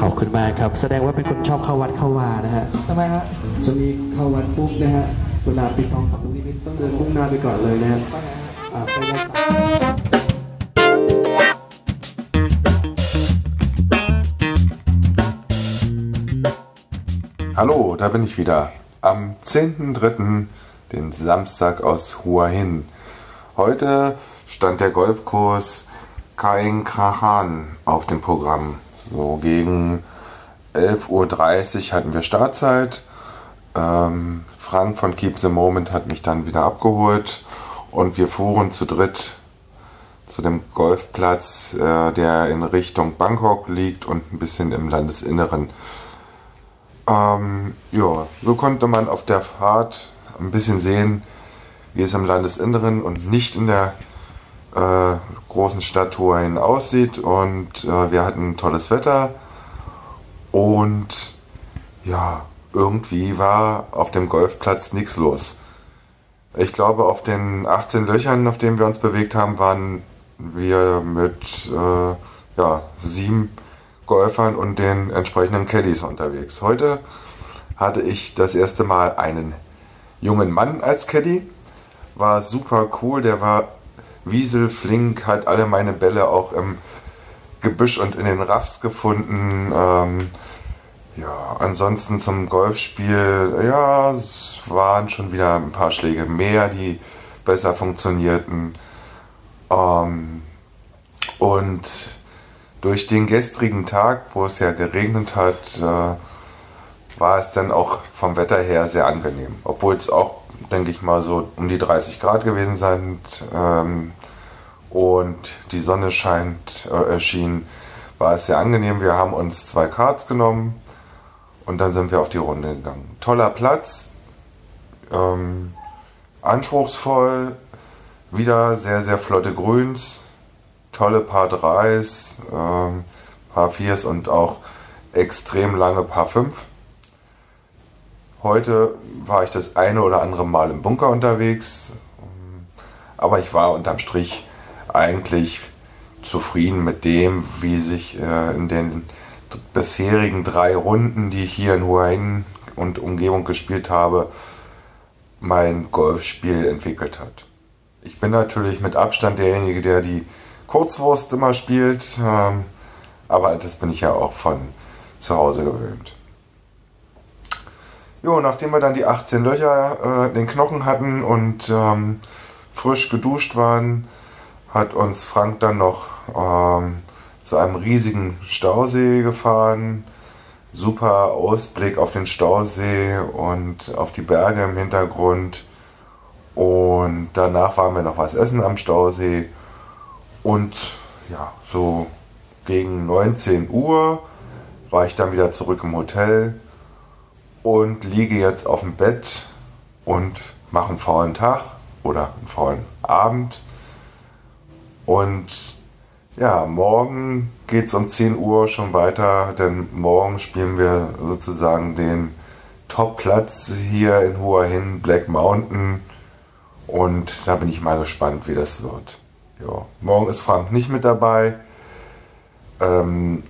ขอบคุณมากครับ แสดงว่าเป็นคนชอบเข้าวัดเข้าวานะฮะทำไมฮะช่วงนี้เข้าวัดปุ๊บนะฮะเวลาปิดทองฝังตรงนี้ต้องเดินมุ่งหน้าไปก่อนเลยนะฮะ ว่ Hallo, da bin ich wieder. Am 10.3., den Samstag aus Hua Hin. Heute stand der Golfkurs Kaing Krachan auf dem Programm. So gegen 11.30 Uhr hatten wir Startzeit. Ähm, Frank von Keep the Moment hat mich dann wieder abgeholt und wir fuhren zu dritt zu dem Golfplatz, äh, der in Richtung Bangkok liegt und ein bisschen im Landesinneren. Ähm, ja, so konnte man auf der Fahrt ein bisschen sehen, wie es im Landesinneren und nicht in der äh, großen Stadt Hua aussieht. Und äh, wir hatten tolles Wetter und ja, irgendwie war auf dem Golfplatz nichts los. Ich glaube, auf den 18 Löchern, auf denen wir uns bewegt haben, waren wir mit äh, ja, sieben Golfern und den entsprechenden Caddies unterwegs. Heute hatte ich das erste Mal einen jungen Mann als Caddy. War super cool, der war wieselflink, hat alle meine Bälle auch im Gebüsch und in den Raffs gefunden. Ähm, ja, ansonsten zum Golfspiel, ja, es waren schon wieder ein paar Schläge mehr, die besser funktionierten. Ähm, und durch den gestrigen Tag, wo es ja geregnet hat, äh, war es dann auch vom Wetter her sehr angenehm. Obwohl es auch, denke ich mal, so um die 30 Grad gewesen sind ähm, und die Sonne scheint, äh, schien, war es sehr angenehm. Wir haben uns zwei Karts genommen und dann sind wir auf die Runde gegangen. Toller Platz, ähm, anspruchsvoll, wieder sehr, sehr flotte Grüns, tolle Paar 3s, ähm, Paar 4s und auch extrem lange Paar 5. Heute war ich das eine oder andere Mal im Bunker unterwegs, aber ich war unterm Strich eigentlich zufrieden mit dem, wie sich äh, in den bisherigen drei Runden, die ich hier in Hua und Umgebung gespielt habe, mein Golfspiel entwickelt hat. Ich bin natürlich mit Abstand derjenige, der die Kurzwurst immer spielt, ähm, aber das bin ich ja auch von zu Hause gewöhnt. Jo, nachdem wir dann die 18 Löcher äh, in den Knochen hatten und ähm, frisch geduscht waren, hat uns Frank dann noch ähm, zu einem riesigen Stausee gefahren. Super Ausblick auf den Stausee und auf die Berge im Hintergrund. Und danach waren wir noch was essen am Stausee. Und ja, so gegen 19 Uhr war ich dann wieder zurück im Hotel und liege jetzt auf dem Bett und mache einen faulen Tag oder einen faulen Abend. Und ja, morgen geht es um 10 Uhr schon weiter, denn morgen spielen wir sozusagen den Top-Platz hier in Hua Hin, Black Mountain. Und da bin ich mal gespannt, wie das wird. Ja, morgen ist Frank nicht mit dabei. Ähm,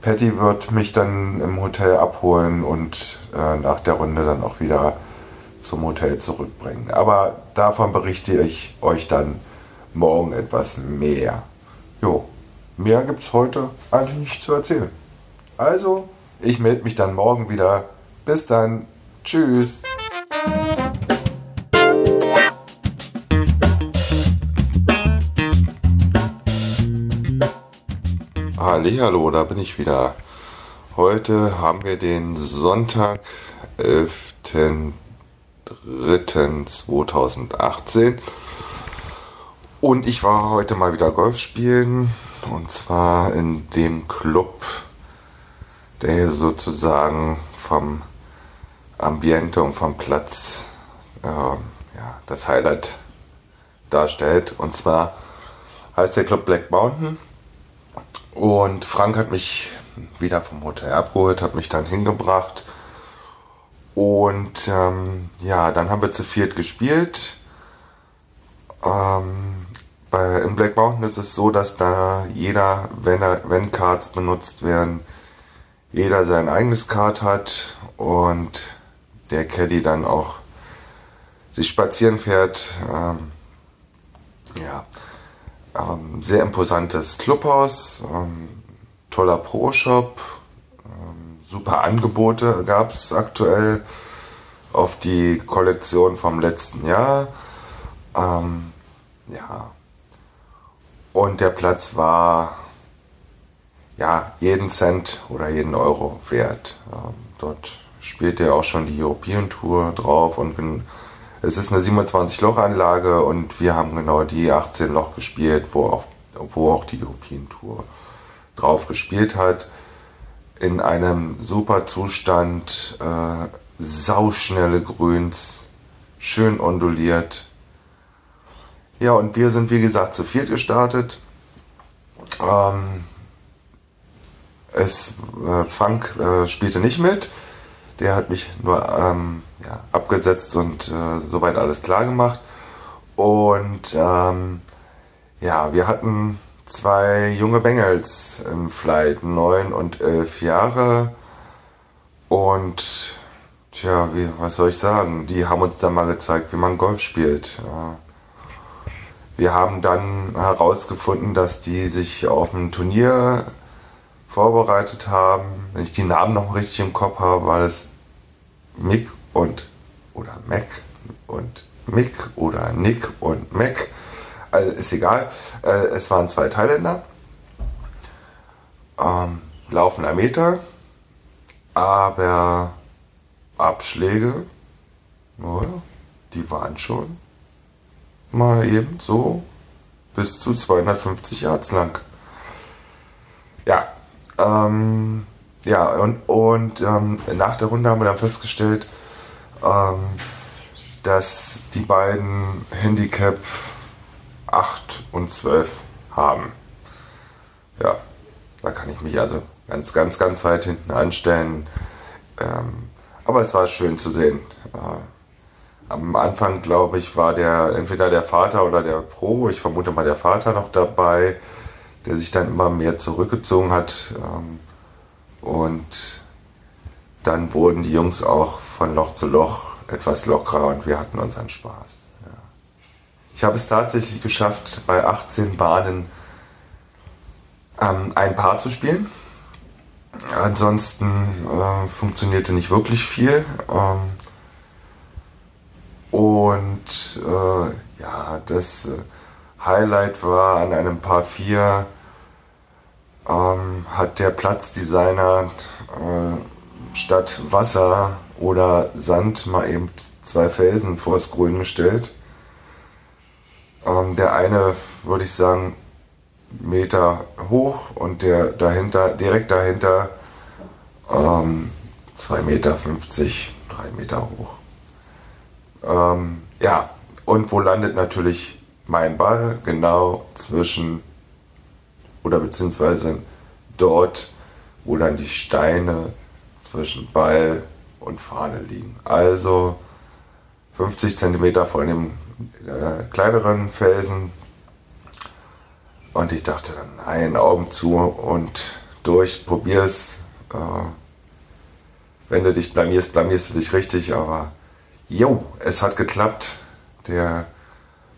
Patty wird mich dann im Hotel abholen und äh, nach der Runde dann auch wieder zum Hotel zurückbringen. Aber davon berichte ich euch dann morgen etwas mehr. Jo, mehr gibt es heute eigentlich nicht zu erzählen. Also, ich melde mich dann morgen wieder. Bis dann. Tschüss. Hallo, da bin ich wieder. Heute haben wir den Sonntag, 11.03.2018. Und ich war heute mal wieder Golf spielen. Und zwar in dem Club, der sozusagen vom Ambiente und vom Platz äh, ja, das Highlight darstellt. Und zwar heißt der Club Black Mountain. Und Frank hat mich wieder vom Hotel abgeholt, hat mich dann hingebracht. Und ähm, ja, dann haben wir zu viert gespielt. Ähm, bei, in Black Mountain ist es so, dass da jeder, wenn, er, wenn Cards benutzt werden, jeder sein eigenes Card hat und der Caddy dann auch sich spazieren fährt. Ähm, ja, ähm, sehr imposantes Clubhaus, ähm, toller Pro-Shop, ähm, super Angebote gab es aktuell auf die Kollektion vom letzten Jahr. Ähm, ja, und der Platz war ja jeden Cent oder jeden Euro wert. Ähm, dort spielt er auch schon die European Tour drauf und es ist eine 27-Loch-Anlage und wir haben genau die 18 Loch gespielt, wo auch, wo auch die European Tour drauf gespielt hat. In einem super Zustand, äh, sauschnelle Grüns, schön onduliert. Ja, und wir sind wie gesagt zu viert gestartet. Ähm, es, äh, Frank äh, spielte nicht mit. Der hat mich nur ähm, ja, abgesetzt und äh, soweit alles klar gemacht. Und ähm, ja, wir hatten zwei junge Bengels im Flight, neun und elf Jahre. Und tja, wie, was soll ich sagen? Die haben uns dann mal gezeigt, wie man Golf spielt. Ja. Wir haben dann herausgefunden, dass die sich auf ein Turnier vorbereitet haben. Wenn ich die Namen noch richtig im Kopf habe, war das Mick und oder Mac und Mick oder Nick und Mac. Also ist egal. Äh, es waren zwei Thailänder. Ähm, laufender Meter. Aber Abschläge, naja, die waren schon mal eben so bis zu 250 Yards lang. Ja, ähm, ja, und, und ähm, nach der Runde haben wir dann festgestellt, ähm, dass die beiden Handicap 8 und 12 haben. Ja, da kann ich mich also ganz, ganz, ganz weit hinten anstellen. Ähm, aber es war schön zu sehen. Äh, am Anfang, glaube ich, war der entweder der Vater oder der Pro, ich vermute mal der Vater noch dabei, der sich dann immer mehr zurückgezogen hat. Ähm, und dann wurden die Jungs auch von Loch zu Loch etwas lockerer und wir hatten unseren Spaß. Ja. Ich habe es tatsächlich geschafft, bei 18 Bahnen ähm, ein Paar zu spielen. Ansonsten äh, funktionierte nicht wirklich viel. Ähm, und äh, ja, das äh, Highlight war an einem Paar 4 ähm, hat der Platzdesigner äh, statt Wasser oder Sand mal eben zwei Felsen vors Grün gestellt. Ähm, der eine, würde ich sagen, Meter hoch und der dahinter, direkt dahinter, ähm, 2,50 Meter, 50, 3 Meter hoch. Ähm, ja, und wo landet natürlich mein Ball? Genau zwischen oder beziehungsweise dort, wo dann die Steine zwischen Ball und Fahne liegen. Also 50 cm vor dem äh, kleineren Felsen. Und ich dachte dann, nein, Augen zu und durch, probier's. Äh, wenn du dich blamierst, blamierst du dich richtig, aber jo, es hat geklappt. Der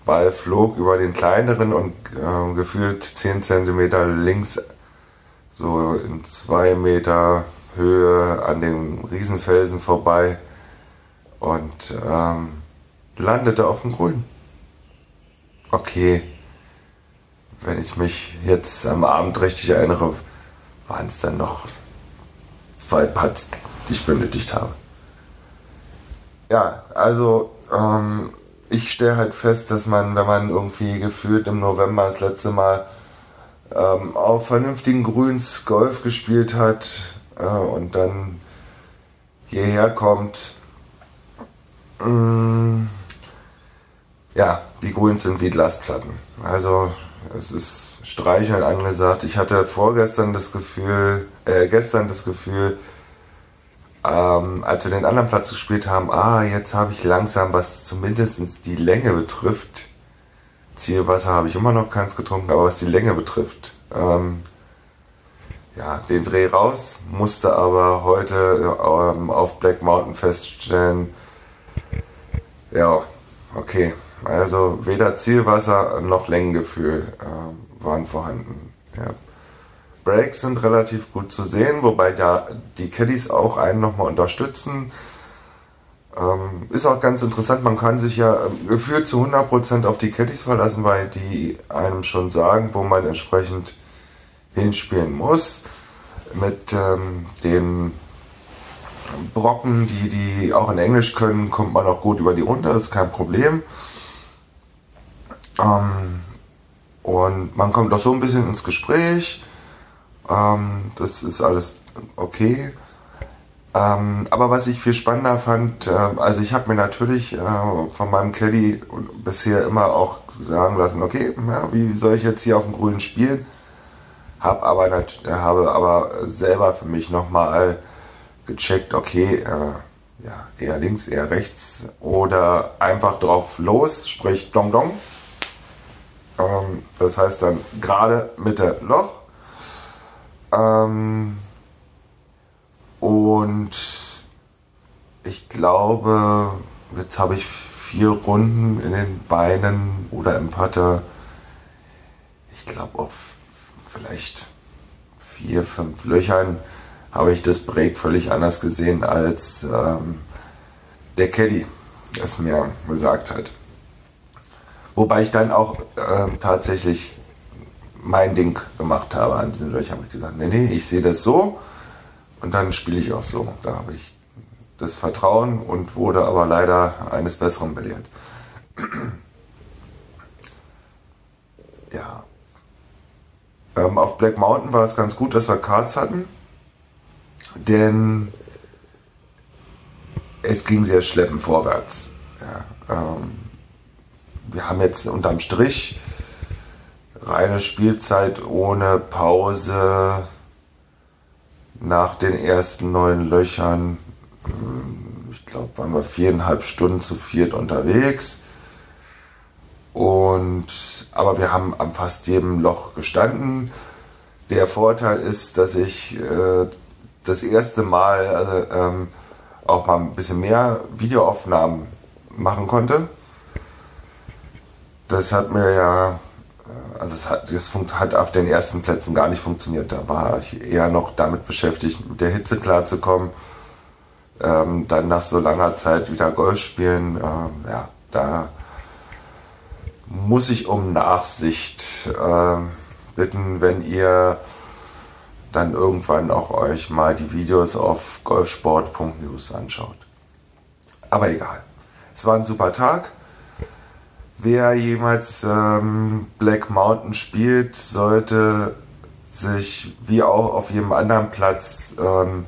Ball flog über den kleineren und äh, gefühlt 10 cm links, so in 2 Meter Höhe an dem Riesenfelsen vorbei und ähm, landete auf dem Grün. Okay, wenn ich mich jetzt am Abend richtig erinnere, waren es dann noch zwei Putts, die ich benötigt habe. Ja, also ähm, ich stelle halt fest, dass man, wenn man irgendwie gefühlt im November das letzte Mal ähm, auf vernünftigen Grüns Golf gespielt hat äh, und dann hierher kommt, mh, mm, ja, die Grüns sind wie Glasplatten. Also es ist Streicheln angesagt. Ich hatte vorgestern das Gefühl, äh, gestern das Gefühl, ähm, als wir den anderen Platz gespielt haben, ah, jetzt habe ich langsam, was zumindest die Länge betrifft, Zielwasser habe ich immer noch keins getrunken, aber was die Länge betrifft, ähm, ja, den Dreh raus, musste aber heute ähm, auf Black Mountain feststellen, ja, okay, also weder Zielwasser noch Längengefühl äh, waren vorhanden. Ja. Breaks sind relativ gut zu sehen, wobei da die Caddies auch einen nochmal unterstützen. Ähm, ist auch ganz interessant, man kann sich ja ähm, gefühlt zu 100% auf die Caddies verlassen, weil die einem schon sagen, wo man entsprechend hinspielen muss. Mit ähm, den Brocken, die die auch in Englisch können, kommt man auch gut über die Runde, ist kein Problem. Ähm, und man kommt auch so ein bisschen ins Gespräch. Ähm, das ist alles okay. Ähm, aber was ich viel spannender fand, äh, also ich habe mir natürlich äh, von meinem Caddy bisher immer auch sagen lassen, okay, ja, wie soll ich jetzt hier auf dem Grünen spielen? Hab aber habe aber selber für mich nochmal gecheckt, okay, äh, ja, eher links, eher rechts oder einfach drauf los, sprich Dong Dong. Ähm, das heißt dann gerade Mitte Loch. Ähm, und ich glaube, jetzt habe ich vier Runden in den Beinen oder im Putter. Ich glaube auf vielleicht vier, fünf Löchern habe ich das Break völlig anders gesehen als ähm, der Caddy es mir gesagt hat. Wobei ich dann auch äh, tatsächlich mein Ding gemacht habe an diesen Löchern. Habe ich gesagt, nee, nee, ich sehe das so und dann spiele ich auch so. Da habe ich das Vertrauen und wurde aber leider eines Besseren belehrt. ja. Ähm, auf Black Mountain war es ganz gut, dass wir Cards hatten, denn es ging sehr schleppend vorwärts. Ja, ähm, wir haben jetzt unterm Strich reine Spielzeit ohne Pause nach den ersten neun Löchern. Ich glaube, waren wir viereinhalb Stunden zu viert unterwegs. Und, aber wir haben am fast jedem Loch gestanden. Der Vorteil ist, dass ich äh, das erste Mal also, ähm, auch mal ein bisschen mehr Videoaufnahmen machen konnte das hat mir ja, also es hat, das hat auf den ersten Plätzen gar nicht funktioniert. Da war ich eher noch damit beschäftigt, mit der Hitze klarzukommen. Ähm, dann nach so langer Zeit wieder Golf spielen, ähm, ja, da muss ich um Nachsicht äh, bitten, wenn ihr dann irgendwann auch euch mal die Videos auf golfsport.news anschaut. Aber egal. Es war ein super Tag. Wer jemals ähm, Black Mountain spielt, sollte sich wie auch auf jedem anderen Platz ähm,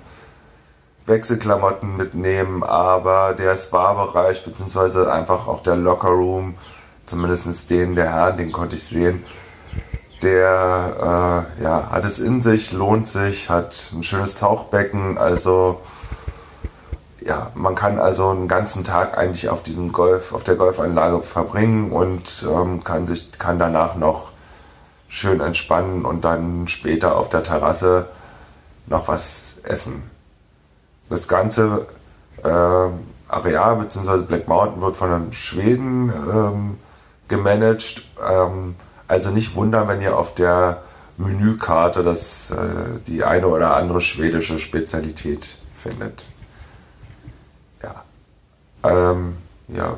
Wechselklamotten mitnehmen, aber der Spa-Bereich beziehungsweise einfach auch der Lockerroom, zumindest den der Herren, den konnte ich sehen, der äh, ja, hat es in sich, lohnt sich, hat ein schönes Tauchbecken, also ja, man kann also einen ganzen Tag eigentlich auf diesem Golf, auf der Golfanlage verbringen und ähm, kann sich, kann danach noch schön entspannen und dann später auf der Terrasse noch was essen. Das ganze äh, Areal bzw. Black Mountain wird von einem Schweden ähm, gemanagt. Ähm, also nicht wundern, wenn ihr auf der Menükarte das, äh, die eine oder andere schwedische Spezialität findet. Ähm, ja,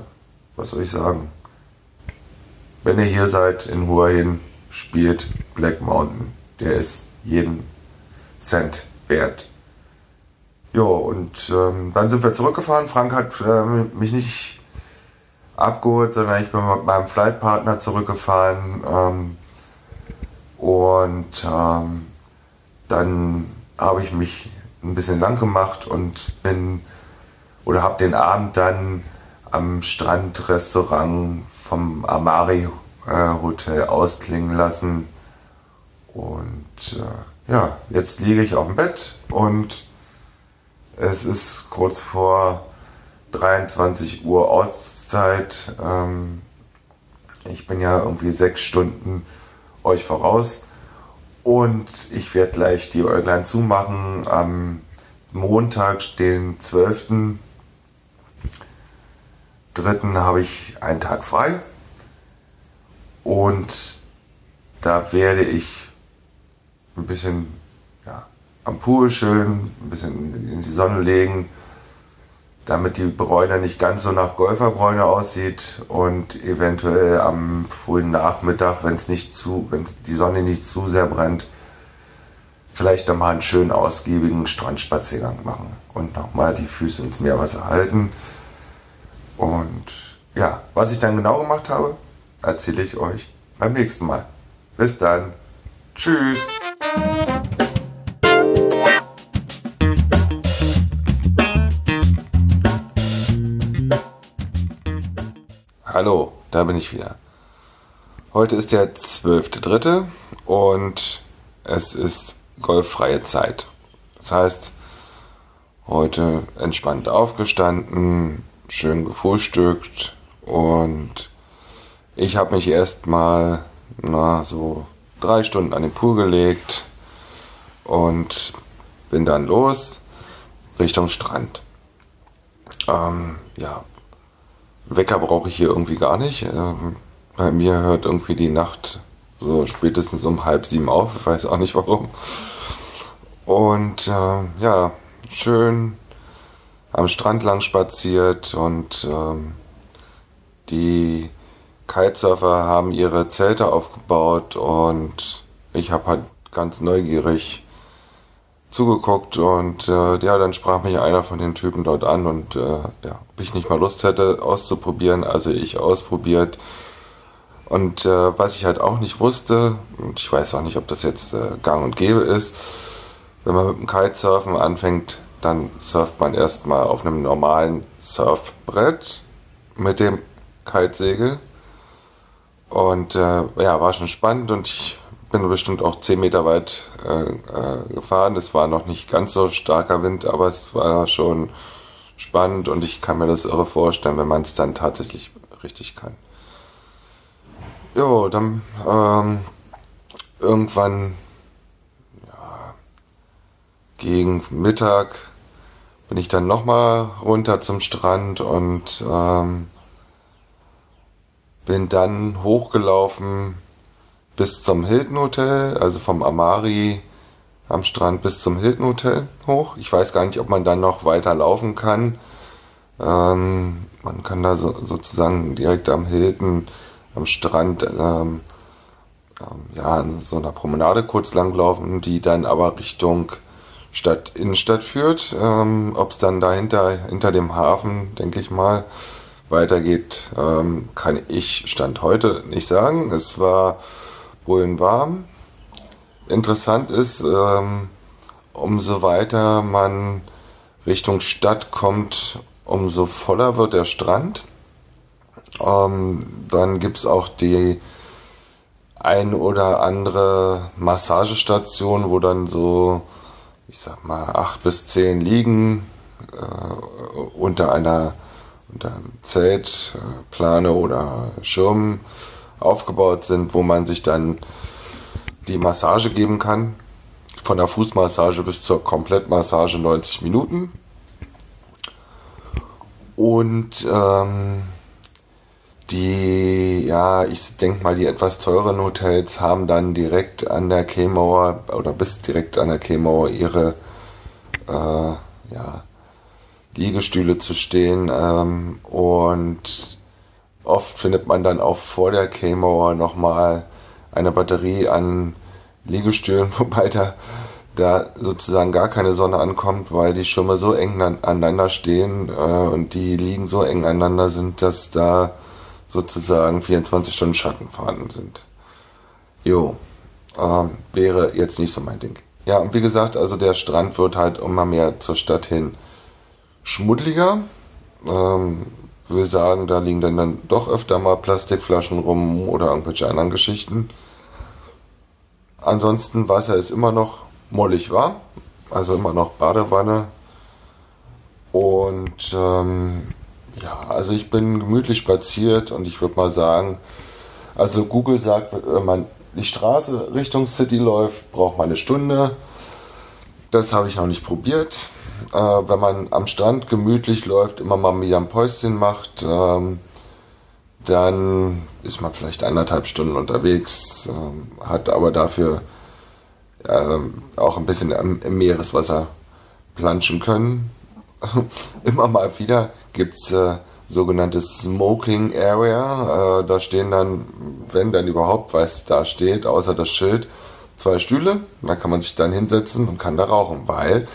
was soll ich sagen? Wenn ihr hier seid in Hua Hin, spielt Black Mountain. Der ist jeden Cent wert. Jo, und ähm, dann sind wir zurückgefahren. Frank hat äh, mich nicht abgeholt, sondern ich bin mit meinem Flightpartner zurückgefahren. Ähm, und ähm, dann habe ich mich ein bisschen lang gemacht und bin oder habe den Abend dann am Strandrestaurant vom Amari äh, Hotel ausklingen lassen. Und äh, ja, jetzt liege ich auf dem Bett und es ist kurz vor 23 Uhr Ortszeit. Ähm, ich bin ja irgendwie sechs Stunden euch voraus. Und ich werde gleich die Äuglein zumachen am Montag, den 12. Dritten habe ich einen Tag frei. Und da werde ich ein bisschen ja, am Pool schön, ein bisschen in die Sonne legen, damit die Bräune nicht ganz so nach Golferbräune aussieht und eventuell am frühen Nachmittag, wenn es nicht zu, wenn die Sonne nicht zu sehr brennt, vielleicht nochmal einen schönen ausgiebigen Strandspaziergang machen und nochmal die Füße ins Meerwasser halten. Und ja, was ich dann genau gemacht habe, erzähle ich euch beim nächsten Mal. Bis dann. Tschüss. Hallo, da bin ich wieder. Heute ist der 12.3. und es ist golffreie Zeit. Das heißt, heute entspannt aufgestanden, schön gefrühstückt und ich habe mich erstmal na so drei Stunden an den Pool gelegt und bin dann los Richtung Strand. Ähm, ja, Wecker brauche ich hier irgendwie gar nicht. Ähm, bei mir hört irgendwie die Nacht so spätestens um halb sieben auf. Ich weiß auch nicht warum. Und äh, ja, schön am Strand lang spaziert und ähm, die Kitesurfer haben ihre Zelte aufgebaut und ich habe halt ganz neugierig zugeguckt und äh, ja, dann sprach mich einer von den Typen dort an und äh, ja, ob ich nicht mal Lust hätte auszuprobieren, also ich ausprobiert. Und äh, was ich halt auch nicht wusste, und ich weiß auch nicht, ob das jetzt äh, gang und gäbe ist, wenn man mit dem Kitesurfen anfängt, dann surft man erstmal auf einem normalen Surfbrett mit dem Kitesegel. Und äh, ja, war schon spannend und ich bin bestimmt auch 10 Meter weit äh, äh, gefahren. Es war noch nicht ganz so starker Wind, aber es war schon spannend und ich kann mir das irre vorstellen, wenn man es dann tatsächlich richtig kann. Jo, dann ähm, irgendwann gegen Mittag bin ich dann nochmal runter zum Strand und ähm, bin dann hochgelaufen bis zum Hilton Hotel, also vom Amari am Strand bis zum Hilton Hotel hoch. Ich weiß gar nicht, ob man dann noch weiter laufen kann. Ähm, man kann da so, sozusagen direkt am Hilton, am Strand, ähm, ähm, ja, in so einer Promenade kurz langlaufen, die dann aber Richtung Stadt Innenstadt führt. Ähm, ob es dann dahinter, hinter dem Hafen, denke ich mal, weitergeht, ähm, kann ich Stand heute nicht sagen. Es war wohl warm. Interessant ist, ähm, umso weiter man Richtung Stadt kommt, umso voller wird der Strand. Ähm, dann gibt es auch die ein oder andere Massagestation, wo dann so, ich sag mal, acht bis zehn liegen äh, unter einer unter einem Zelt, äh, Plane oder Schirm aufgebaut sind, wo man sich dann die Massage geben kann. Von der Fußmassage bis zur Komplettmassage 90 Minuten. Und ähm, die, ja, ich denke mal, die etwas teuren Hotels haben dann direkt an der Keymauer oder bis direkt an der Keymauer ihre äh, ja, Liegestühle zu stehen. Ähm, und oft findet man dann auch vor der Keymauer nochmal eine Batterie an Liegestühlen, wobei da, da sozusagen gar keine Sonne ankommt, weil die Schirme so eng aneinander stehen äh, und die liegen so eng aneinander sind, dass da sozusagen 24 Stunden Schatten vorhanden sind. Jo, ähm, wäre jetzt nicht so mein Ding. Ja, und wie gesagt, also der Strand wird halt immer mehr zur Stadt hin schmuddeliger. Ähm, würde sagen, da liegen dann, dann doch öfter mal Plastikflaschen rum oder irgendwelche anderen Geschichten. Ansonsten Wasser ist immer noch mollig warm, also immer noch Badewanne. Und ähm, ja, also ich bin gemütlich spaziert und ich würde mal sagen, also Google sagt, wenn man die Straße Richtung City läuft, braucht man eine Stunde. Das habe ich noch nicht probiert. Äh, wenn man am Strand gemütlich läuft, immer mal wieder ein Päuschen macht, ähm, dann ist man vielleicht eineinhalb Stunden unterwegs, äh, hat aber dafür äh, auch ein bisschen im, im Meereswasser planschen können. immer mal wieder gibt es äh, sogenannte Smoking Area. Äh, da stehen dann, wenn dann überhaupt was da steht, außer das Schild, zwei Stühle. Da kann man sich dann hinsetzen und kann da rauchen, weil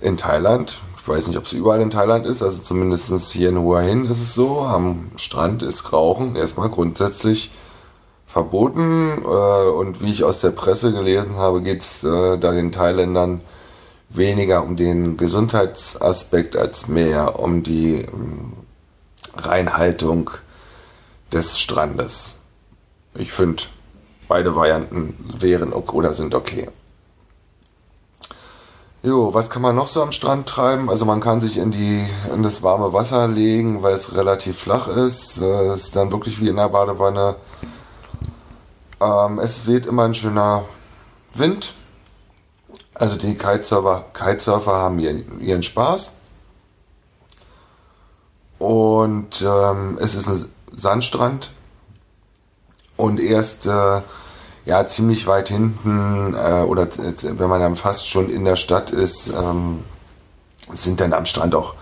in Thailand, ich weiß nicht, ob es überall in Thailand ist, also zumindest hier in Hua Hin ist es so, am Strand ist Rauchen erstmal grundsätzlich verboten. Äh, und wie ich aus der Presse gelesen habe, geht es äh, da den Thailändern weniger um den Gesundheitsaspekt als mehr um die ähm, Reinhaltung des Strandes. Ich finde, beide Varianten wären oder sind okay. Jo, was kann man noch so am Strand treiben? Also man kann sich in die in das warme Wasser legen, weil es relativ flach ist. Es ist dann wirklich wie in der Badewanne. Ähm, es weht immer ein schöner Wind. Also die Kitesurfer, Kitesurfer haben ihren, ihren Spaß. Und ähm, es ist ein Sandstrand. Und erst äh, ja ziemlich weit hinten äh, oder wenn man dann fast schon in der Stadt ist, ähm, sind dann am Strand auch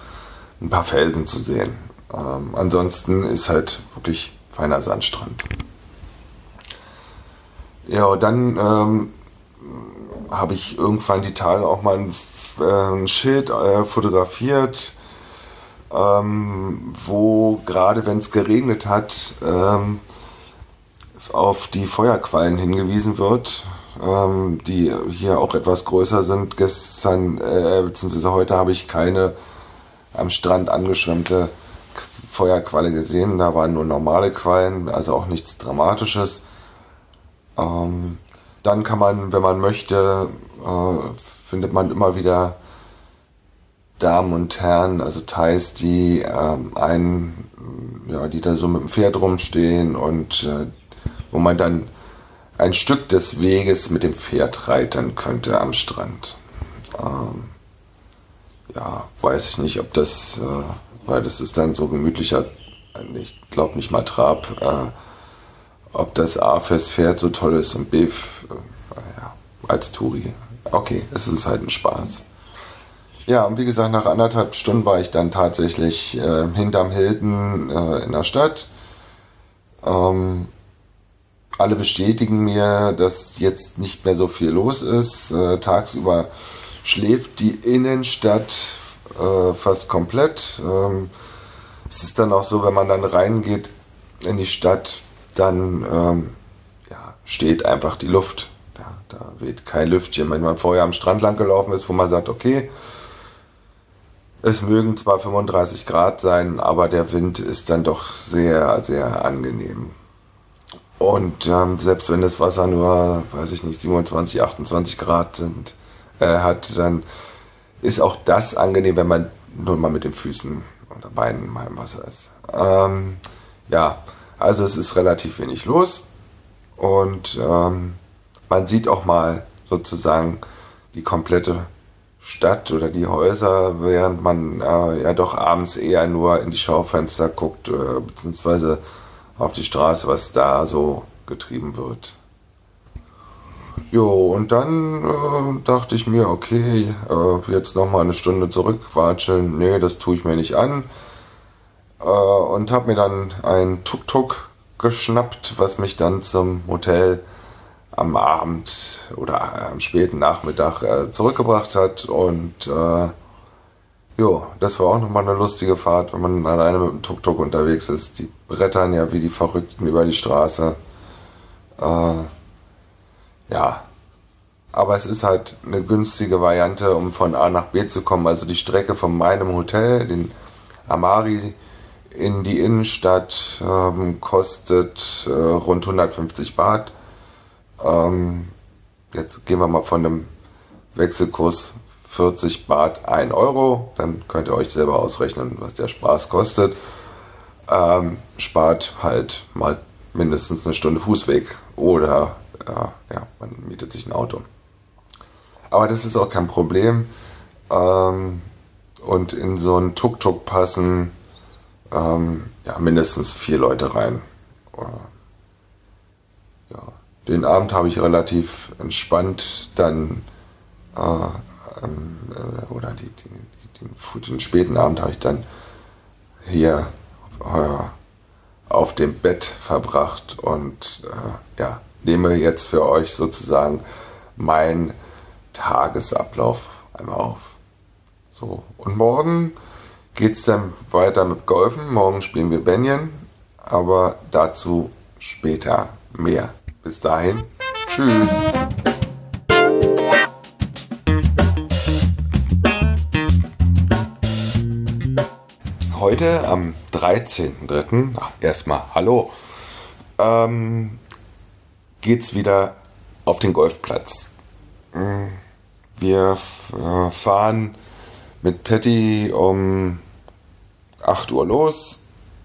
ein paar Felsen zu sehen. Ähm, ansonsten ist halt wirklich feiner Sandstrand. Ja, dann ähm, habe ich irgendwann die Tage auch mal ein, äh, ein Schild äh, fotografiert, ähm, wo gerade wenn es geregnet hat, ähm, auf die Feuerquallen hingewiesen wird, ähm, die hier auch etwas größer sind. Gestern äh, bzw. heute habe ich keine am Strand angeschwemmte Feuerqualle gesehen. Da waren nur normale Quallen, also auch nichts Dramatisches. Ähm, dann kann man, wenn man möchte, äh, findet man immer wieder Damen und Herren, also Thais, die ähm, einen, ja, die da so mit dem Pferd rumstehen und äh, wo man dann ein Stück des Weges mit dem Pferd reiten könnte am Strand. Ähm, ja, weiß ich nicht, ob das, äh, weil das ist dann so gemütlicher, ich glaube nicht mal Trab, äh, ob das A fürs Pferd so toll ist und B ja, als Touri. Okay, es ist halt ein Spaß. Ja, und wie gesagt, nach anderthalb Stunden war ich dann tatsächlich äh, hinterm Hilton äh, in der Stadt. Ähm, alle bestätigen mir, dass jetzt nicht mehr so viel los ist. Äh, tagsüber schläft die Innenstadt äh, fast komplett. Ähm, es ist dann auch so, wenn man dann reingeht in die Stadt, dann ähm, ja, steht einfach die Luft. Ja, da weht kein Lüftchen. Wenn man vorher am Strand lang gelaufen ist, wo man sagt, okay, es mögen zwar 35 Grad sein, aber der Wind ist dann doch sehr, sehr angenehm. Und ähm, selbst wenn das Wasser nur, weiß ich nicht, 27, 28 Grad sind, äh, hat, dann ist auch das angenehm, wenn man nur mal mit den Füßen oder Beinen mal im Wasser ist. Ähm, ja, also es ist relativ wenig los und ähm, man sieht auch mal sozusagen die komplette Stadt oder die Häuser, während man äh, ja doch abends eher nur in die Schaufenster guckt, äh, beziehungsweise auf die Straße, was da so getrieben wird. Jo, und dann äh, dachte ich mir, okay, äh, jetzt nochmal eine Stunde zurückwatscheln. Nee, das tue ich mir nicht an. Äh, und habe mir dann ein Tuk-Tuk geschnappt, was mich dann zum Hotel am Abend oder am späten Nachmittag äh, zurückgebracht hat. Und äh, Jo, das war auch nochmal eine lustige Fahrt, wenn man alleine mit dem Tuk-Tuk unterwegs ist. Die brettern ja wie die Verrückten über die Straße. Äh, ja, aber es ist halt eine günstige Variante, um von A nach B zu kommen. Also die Strecke von meinem Hotel, den Amari in die Innenstadt ähm, kostet äh, rund 150 Baht. Ähm, jetzt gehen wir mal von einem Wechselkurs 40 Baht 1 Euro. Dann könnt ihr euch selber ausrechnen, was der Spaß kostet. Ähm, spart halt mal mindestens eine Stunde Fußweg oder äh, ja, man mietet sich ein Auto. Aber das ist auch kein Problem. Ähm, und in so einen Tuk-Tuk passen ähm, ja, mindestens vier Leute rein. Ja. Den Abend habe ich relativ entspannt dann äh, ähm, äh, oder die, die, den, den, späten Abend habe ich dann hier äh, auf dem Bett verbracht und äh, ja, nehme jetzt für euch sozusagen meinen Tagesablauf einmal auf. So, und morgen geht es dann weiter mit Golfen. Morgen spielen wir Benjen, aber dazu später mehr. Bis dahin, tschüss. Heute am 13.03. Erstmal Hallo. Ähm, geht's wieder auf den Golfplatz. Wir äh, fahren mit Patty um 8 Uhr los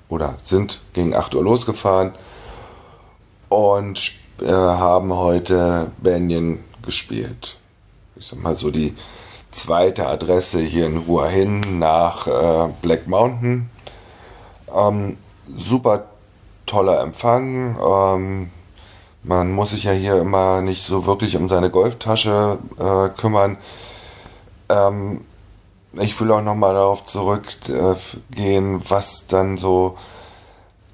oder sind gegen 8 Uhr losgefahren und äh, haben heute Banyan gespielt. Ich sag mal so die zweite Adresse hier in Hua Hin nach äh, Black Mountain. Ähm, super toller Empfang. Ähm, man muss sich ja hier immer nicht so wirklich um seine Golftasche äh, kümmern. Ähm, ich will auch nochmal darauf zurückgehen, was dann so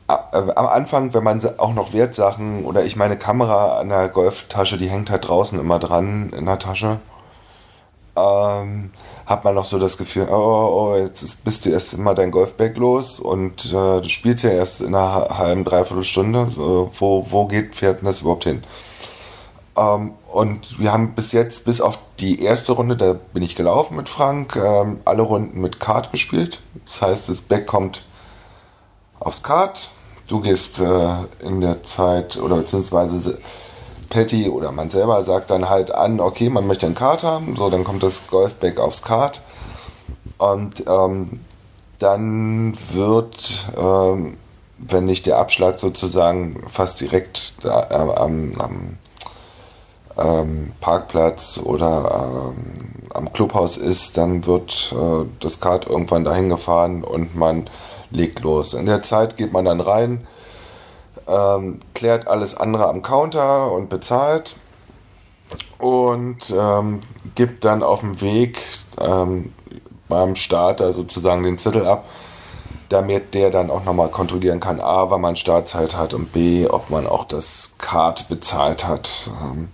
äh, am Anfang, wenn man auch noch Wertsachen oder ich meine Kamera an der Golftasche, die hängt halt draußen immer dran in der Tasche, ähm, hat man noch so das Gefühl, oh, oh, oh jetzt bist du erst immer dein Golfbag los und äh, du spielst ja erst in einer halben, dreiviertel Stunde. So, wo, wo geht, denn das überhaupt hin? Ähm, und wir haben bis jetzt, bis auf die erste Runde, da bin ich gelaufen mit Frank, ähm, alle Runden mit Kart gespielt. Das heißt, das Back kommt aufs Kart. Du gehst äh, in der Zeit oder beziehungsweise Patty oder man selber sagt dann halt an, okay, man möchte ein Kart haben, so dann kommt das Golfback aufs Kart und ähm, dann wird, ähm, wenn nicht der Abschlag sozusagen fast direkt da, äh, am, am ähm, Parkplatz oder ähm, am Clubhaus ist, dann wird äh, das Kart irgendwann dahin gefahren und man legt los. In der Zeit geht man dann rein, ähm, klärt alles andere am Counter und bezahlt und ähm, gibt dann auf dem Weg ähm, beim Starter sozusagen den Zettel ab, damit der dann auch nochmal kontrollieren kann, a, wann man Startzeit hat und b, ob man auch das Kart bezahlt hat. Ähm,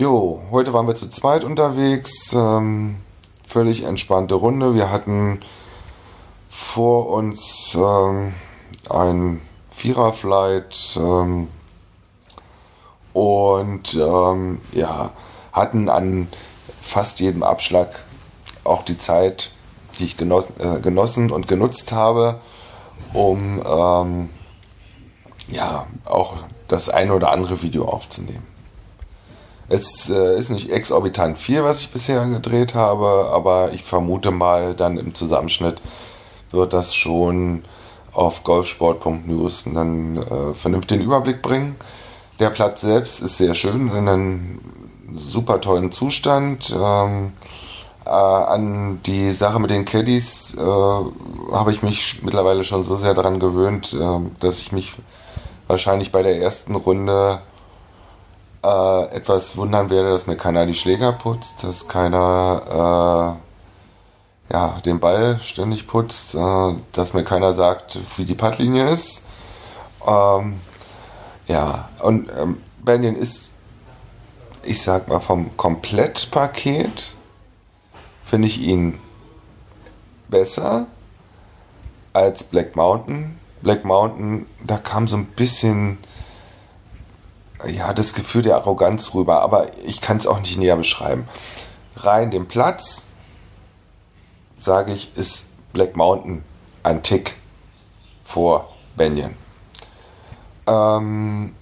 Jo, heute waren wir zu zweit unterwegs. Ähm, völlig entspannte Runde. Wir hatten vor uns ähm, ein Viererflight ähm, und ähm, ja, hatten an fast jedem Abschlag auch die Zeit, die ich genossen, äh, genossen und genutzt habe, um ähm, ja auch das eine oder andere Video aufzunehmen. Es äh, ist nicht exorbitant viel, was ich bisher gedreht habe, aber ich vermute mal, dann im Zusammenschnitt wird das schon auf golfsport.news dann äh, vernünftigen Überblick bringen. Der Platz selbst ist sehr schön, in einem super tollen Zustand. Ähm, äh, an die Sache mit den Caddies äh, habe ich mich mittlerweile schon so sehr daran gewöhnt, äh, dass ich mich wahrscheinlich bei der ersten Runde äh, etwas wundern werde, dass mir keiner die Schläger putzt, dass keiner äh, ja, den Ball ständig putzt, äh, dass mir keiner sagt, wie die Puttlinie ist. Ähm, ja, und ähm, Benyon ist, ich sag mal, vom Komplettpaket finde ich ihn besser als Black Mountain. Black Mountain, da kam so ein bisschen ja, das Gefühl der Arroganz rüber, aber ich kann es auch nicht näher beschreiben. Rein den Platz, sage ich, ist Black Mountain ein Tick vor Banyan. Ähm,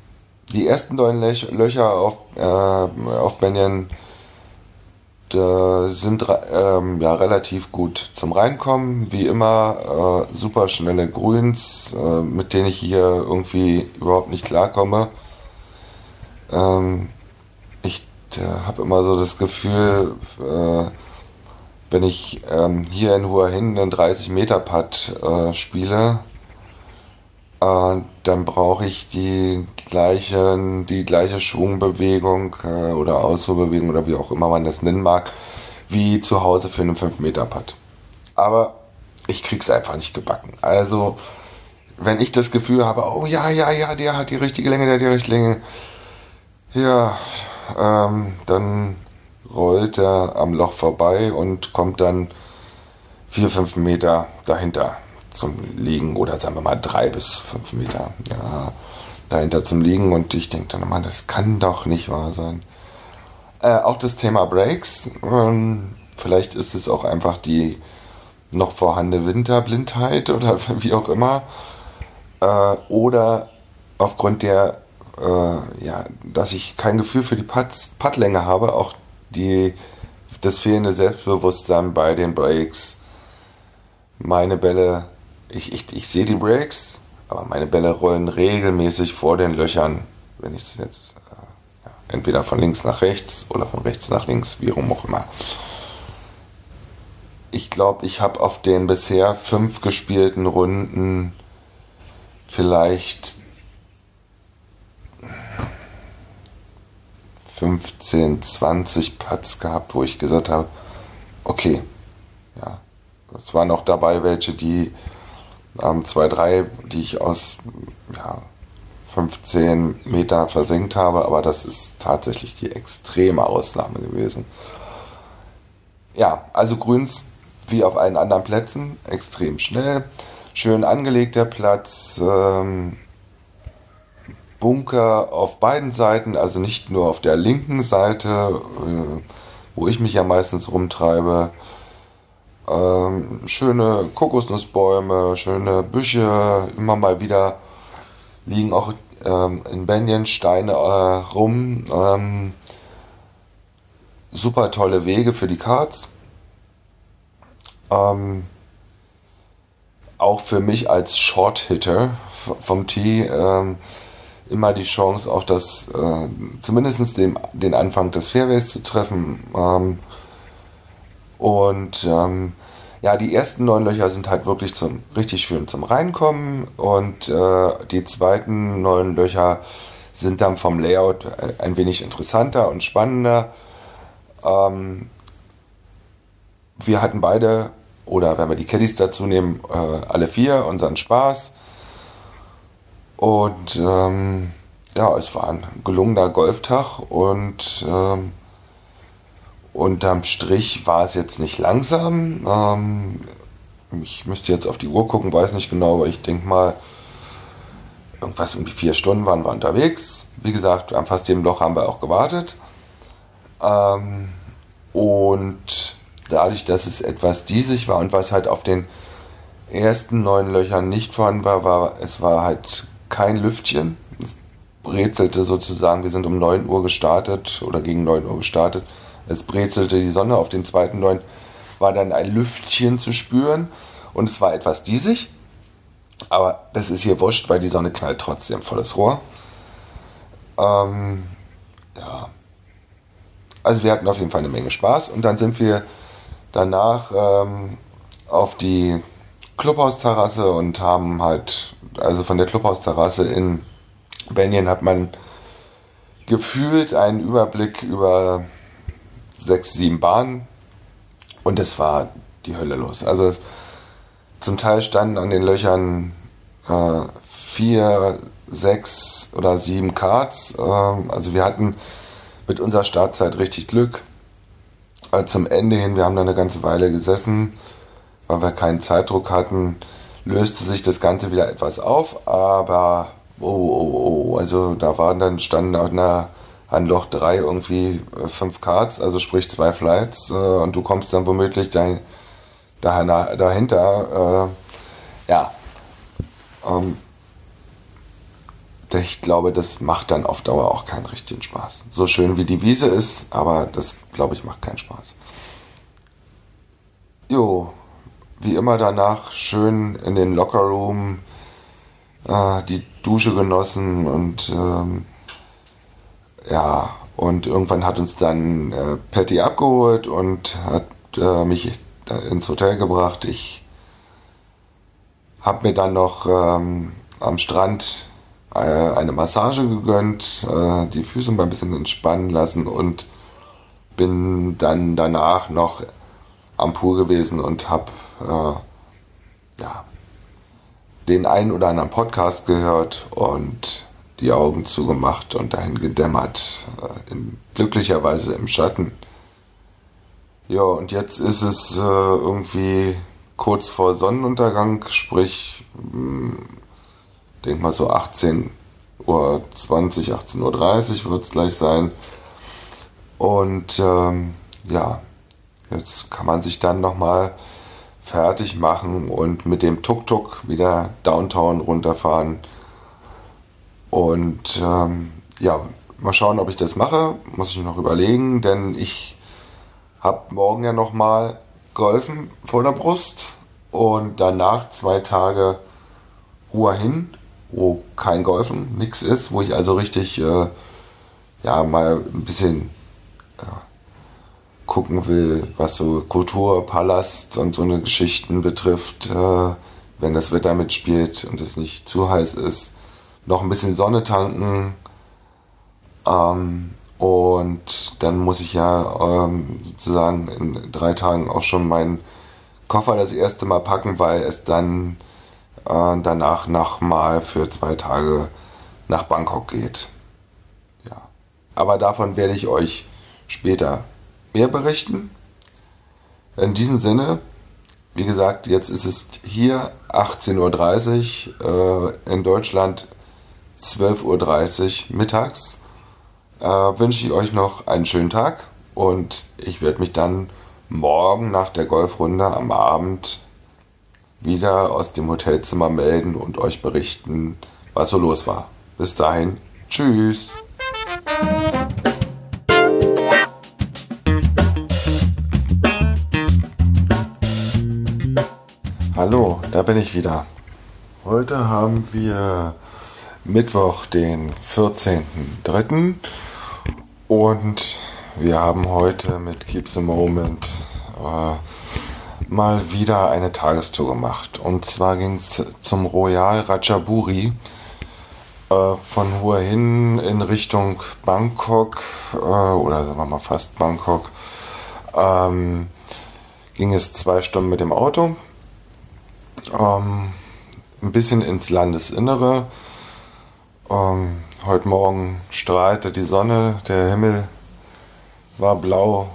die ersten neun Lech Löcher auf, äh, auf Banyan sind ähm, ja relativ gut zum Reinkommen. Wie immer äh, super schnelle Grüns, äh, mit denen ich hier irgendwie überhaupt nicht klarkomme. Ähm, ich äh, habe immer so das Gefühl, äh, wenn ich ähm, hier in Hua Hin einen 30 Meter Putt äh, spiele, äh, dann brauche ich die gleiche, die gleiche Schwungbewegung äh, oder Ausholbewegung oder wie auch immer man das nennen mag, wie zu Hause für einen 5 Meter Putt. Aber ich krieg's einfach nicht gebacken. Also, wenn ich das Gefühl habe, oh ja, ja, ja, der hat die richtige Länge, der hat die richtige Länge, ja, ähm, dann rollt er am Loch vorbei und kommt dann vier, fünf Meter dahinter zum Liegen oder sagen wir mal drei bis fünf Meter ja, dahinter zum Liegen und ich denke dann immer, das kann doch nicht wahr sein. Äh, auch das Thema Breaks, ähm, vielleicht ist es auch einfach die noch vorhandene Winterblindheit oder wie auch immer äh, oder aufgrund der äh, ja, dass ich kein Gefühl für die Puttlänge habe, auch die, das fehlende Selbstbewusstsein bei den Breaks. Meine Bälle, ich, ich, ich sehe die Breaks, aber meine Bälle rollen regelmäßig vor den Löchern, wenn ich es jetzt äh, ja, entweder von links nach rechts oder von rechts nach links, wie rum auch immer. Ich glaube, ich habe auf den bisher fünf gespielten Runden vielleicht 15, 20 Putts gehabt, wo ich gesagt habe, okay, ja, es waren auch dabei welche, die ähm, zwei, drei, die ich aus ja, 15 Meter versenkt habe, aber das ist tatsächlich die extreme Ausnahme gewesen. Ja, also Grüns wie auf allen anderen Plätzen, extrem schnell, schön angelegter Platz, ähm, Bunker auf beiden Seiten, also nicht nur auf der linken Seite, äh, wo ich mich ja meistens rumtreibe. Ähm, schöne Kokosnussbäume, schöne Büsche, immer mal wieder liegen auch ähm, in Banyan Steine äh, rum. Ähm, super tolle Wege für die Karts. Ähm, auch für mich als Short-Hitter vom Tee ähm, immer die Chance, auch das, äh, zumindest den, den Anfang des Fairways zu treffen. Ähm, und ähm, ja, die ersten neun Löcher sind halt wirklich zum, richtig schön zum Reinkommen und äh, die zweiten neun Löcher sind dann vom Layout ein wenig interessanter und spannender. Ähm, wir hatten beide, oder wenn wir die Caddies dazu nehmen, äh, alle vier unseren Spaß. Und ähm, ja, es war ein gelungener Golftag und ähm, unterm Strich war es jetzt nicht langsam. Ähm, ich müsste jetzt auf die Uhr gucken, weiß nicht genau, aber ich denke mal, irgendwas um die vier Stunden waren wir unterwegs. Wie gesagt, am fast jedem Loch haben wir auch gewartet. Ähm, und dadurch, dass es etwas diesig war und was halt auf den ersten neun Löchern nicht vorhanden war, war es war halt kein Lüftchen. Es brezelte sozusagen, wir sind um 9 Uhr gestartet oder gegen 9 Uhr gestartet. Es brezelte die Sonne auf den zweiten 9, war dann ein Lüftchen zu spüren und es war etwas diesig. Aber das ist hier wurscht, weil die Sonne knallt trotzdem volles Rohr. Ähm, ja. Also wir hatten auf jeden Fall eine Menge Spaß und dann sind wir danach ähm, auf die Clubhausterrasse und haben halt also von der Clubhausterrasse in Benjen hat man gefühlt einen Überblick über sechs, sieben Bahnen und es war die Hölle los. Also es, zum Teil standen an den Löchern äh, vier, sechs oder sieben Karts. Äh, also wir hatten mit unserer Startzeit richtig Glück. Äh, zum Ende hin, wir haben da eine ganze Weile gesessen, weil wir keinen Zeitdruck hatten löste sich das Ganze wieder etwas auf, aber oh, oh, oh, also da waren dann standen an, einer, an Loch 3 irgendwie äh, fünf Cards, also sprich zwei Flights äh, und du kommst dann womöglich dein, dahinter, dahinter äh, ja, ähm, ich glaube, das macht dann auf Dauer auch keinen richtigen Spaß. So schön wie die Wiese ist, aber das, glaube ich, macht keinen Spaß. Jo, wie immer danach schön in den Lockerroom äh, die Dusche genossen und ähm, ja, und irgendwann hat uns dann äh, Patty abgeholt und hat äh, mich ins Hotel gebracht. Ich habe mir dann noch ähm, am Strand äh, eine Massage gegönnt, äh, die Füße mal ein bisschen entspannen lassen und bin dann danach noch am Pool gewesen und habe äh, ja, den einen oder anderen Podcast gehört und die Augen zugemacht und dahin gedämmert, äh, in, glücklicherweise im Schatten. Ja, und jetzt ist es äh, irgendwie kurz vor Sonnenuntergang, sprich, mh, hm, denk mal so 18 Uhr 20, 18.30 Uhr wird es gleich sein. Und ähm, ja, jetzt kann man sich dann nochmal fertig machen und mit dem Tuk-Tuk wieder Downtown runterfahren. Und ähm, ja, mal schauen, ob ich das mache. Muss ich noch überlegen, denn ich habe morgen ja nochmal Golfen vor der Brust und danach zwei Tage Ruhe hin, wo kein Golfen, nichts ist, wo ich also richtig äh, ja mal ein bisschen ja, gucken will, was so Kultur, Palast und so eine Geschichten betrifft, äh, wenn das Wetter mitspielt und es nicht zu heiß ist. Noch ein bisschen Sonne tanken. Ähm, und dann muss ich ja ähm, sozusagen in drei Tagen auch schon meinen Koffer das erste Mal packen, weil es dann äh, danach nochmal für zwei Tage nach Bangkok geht. Ja. Aber davon werde ich euch später mehr berichten. In diesem Sinne, wie gesagt, jetzt ist es hier 18.30 Uhr, äh, in Deutschland 12.30 Uhr mittags. Äh, wünsche ich euch noch einen schönen Tag und ich werde mich dann morgen nach der Golfrunde am Abend wieder aus dem Hotelzimmer melden und euch berichten, was so los war. Bis dahin, tschüss. Hallo, da bin ich wieder. Heute haben wir Mittwoch, den 14.03. Und wir haben heute mit Keep the Moment äh, mal wieder eine Tagestour gemacht. Und zwar ging es zum Royal Ratchaburi äh, von Hua Hin in Richtung Bangkok äh, oder sagen wir mal fast Bangkok. Ähm, ging es zwei Stunden mit dem Auto ähm, ein bisschen ins Landesinnere. Ähm, heute Morgen strahlte die Sonne, der Himmel war blau,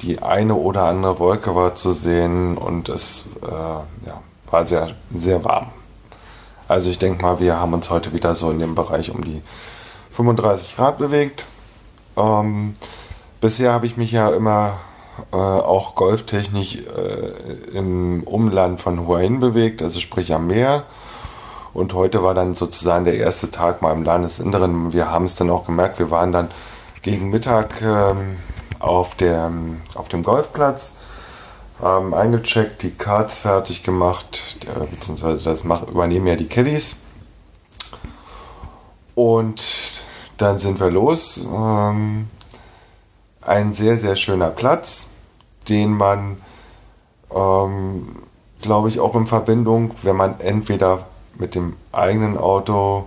die eine oder andere Wolke war zu sehen und es äh, ja, war sehr, sehr warm. Also ich denke mal, wir haben uns heute wieder so in dem Bereich um die 35 Grad bewegt. Ähm, bisher habe ich mich ja immer äh, auch golftechnisch äh, im Umland von Huayin bewegt, also sprich am Meer. Und heute war dann sozusagen der erste Tag mal im Landesinneren. Wir haben es dann auch gemerkt, wir waren dann gegen Mittag ähm, auf, der, auf dem Golfplatz, haben eingecheckt, die Cards fertig gemacht, äh, beziehungsweise das mach, übernehmen ja die Caddies. Und dann sind wir los. Ähm, ein sehr, sehr schöner Platz, den man, ähm, glaube ich, auch in Verbindung, wenn man entweder mit dem eigenen Auto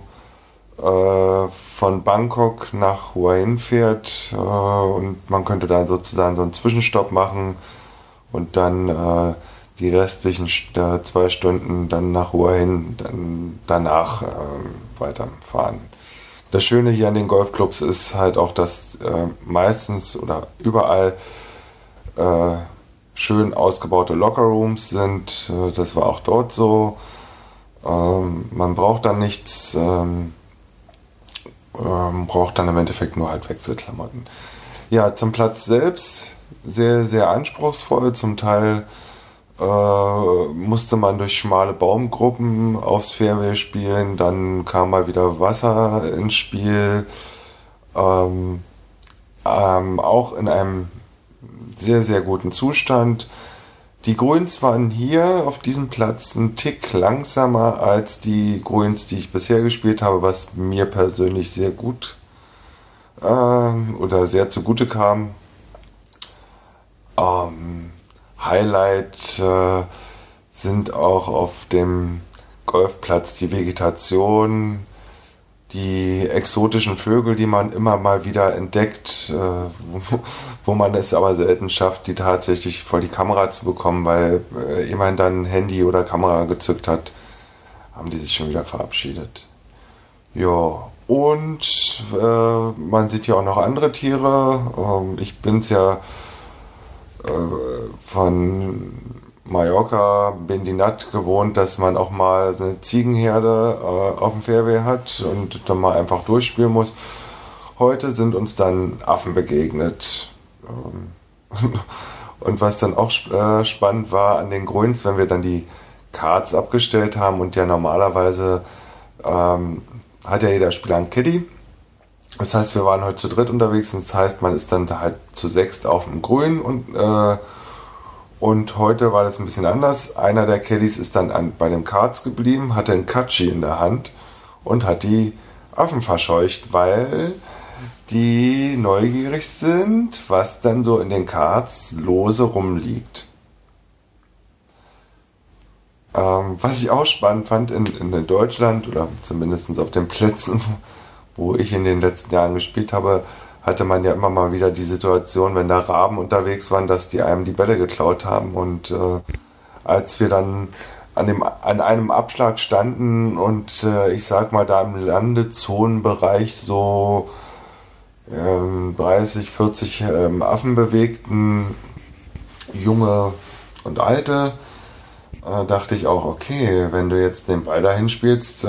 äh, von Bangkok nach Hua Hin fährt äh, und man könnte dann sozusagen so einen Zwischenstopp machen und dann äh, die restlichen zwei Stunden dann nach Hua Hin dann danach äh, weiterfahren. Das Schöne hier an den Golfclubs ist halt auch, dass äh, meistens oder überall äh, schön ausgebaute Lockerrooms sind. Äh, das war auch dort so. Ähm, man braucht dann nichts, ähm, ähm, braucht dann im Endeffekt nur halt Wechselklamotten. Ja, zum Platz selbst sehr, sehr anspruchsvoll, zum Teil äh, musste man durch schmale Baumgruppen aufs Fairway spielen, dann kam mal wieder Wasser ins Spiel. Ähm, ähm, auch in einem sehr, sehr guten Zustand. Die Grüns waren hier auf diesem Platz ein Tick langsamer als die Grüns, die ich bisher gespielt habe, was mir persönlich sehr gut äh, oder sehr zugute kam. Ähm, Highlight äh, sind auch auf dem Golfplatz die Vegetation, die exotischen Vögel, die man immer mal wieder entdeckt, äh, wo, man es aber selten schafft, die tatsächlich vor die Kamera zu bekommen, weil äh, jemand dann Handy oder Kamera gezückt hat, haben die sich schon wieder verabschiedet. Ja, und äh, man sieht ja auch noch andere Tiere. Ähm, ich bin's ja von Mallorca, Bendinat gewohnt, dass man auch mal so eine Ziegenherde äh, auf dem Fairway hat und dann mal einfach durchspielen muss. Heute sind uns dann Affen begegnet. Ähm, und was dann auch äh, spannend war an den Grüns, wenn wir dann die Cards abgestellt haben und ja normalerweise ähm, hat ja jeder Spieler einen Caddy das heißt, wir waren heute zu dritt unterwegs und das heißt, man ist dann halt zu sechst auf dem Grün und, äh, und heute war das ein bisschen anders. Einer der Caddies ist dann an, bei den Karts geblieben, hatte einen Katschi in der Hand und hat die Affen verscheucht, weil die neugierig sind, was dann so in den Karts lose rumliegt. Ähm, was ich auch spannend fand in, in Deutschland oder zumindest auf den Plätzen, wo ich in den letzten Jahren gespielt habe, hatte man ja immer mal wieder die Situation, wenn da Raben unterwegs waren, dass die einem die Bälle geklaut haben. Und äh, als wir dann an, dem, an einem Abschlag standen und äh, ich sag mal da im Landezonenbereich so ähm, 30, 40 ähm, Affen bewegten, junge und alte, äh, dachte ich auch, okay, wenn du jetzt den Ball dahin spielst, äh,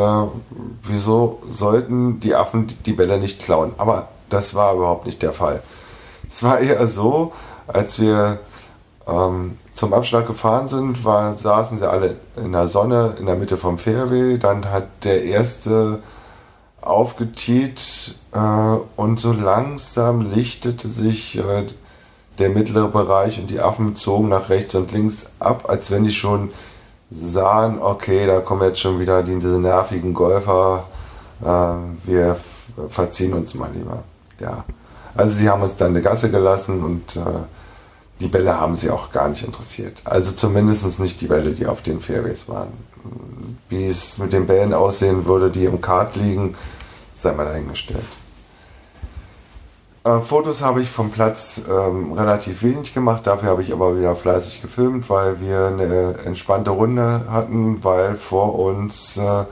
wieso sollten die Affen die Bälle nicht klauen? Aber das war überhaupt nicht der Fall. Es war eher so, als wir ähm, zum Abschlag gefahren sind, war, saßen sie alle in der Sonne in der Mitte vom Fairway. Dann hat der erste aufgetiet äh, und so langsam lichtete sich äh, der mittlere Bereich und die Affen zogen nach rechts und links ab, als wenn die schon sahen, okay, da kommen jetzt schon wieder die, diese nervigen Golfer, äh, wir verziehen uns mal lieber. Ja. Also sie haben uns dann eine Gasse gelassen und äh, die Bälle haben sie auch gar nicht interessiert. Also zumindest nicht die Bälle, die auf den Fairways waren. Wie es mit den Bällen aussehen würde, die im Kart liegen, sei mal dahingestellt. Äh, Fotos habe ich vom Platz ähm, relativ wenig gemacht, dafür habe ich aber wieder fleißig gefilmt, weil wir eine entspannte Runde hatten, weil vor uns äh,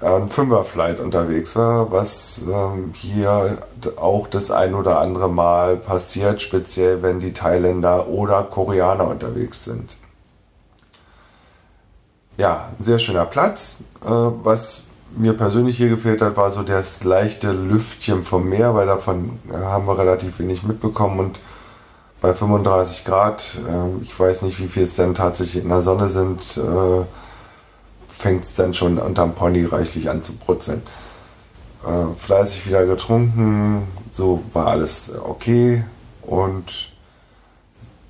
ein Fünferflight unterwegs war, was ähm, hier auch das ein oder andere Mal passiert, speziell wenn die Thailänder oder Koreaner unterwegs sind. Ja, ein sehr schöner Platz, äh, was mir persönlich hier gefehlt hat, war so das leichte Lüftchen vom Meer, weil davon äh, haben wir relativ wenig mitbekommen und bei 35 Grad, äh, ich weiß nicht, wie viel es dann tatsächlich in der Sonne sind, äh, fängt es dann schon unterm Pony reichlich an zu brutzeln. Äh, fleißig wieder getrunken, so war alles okay und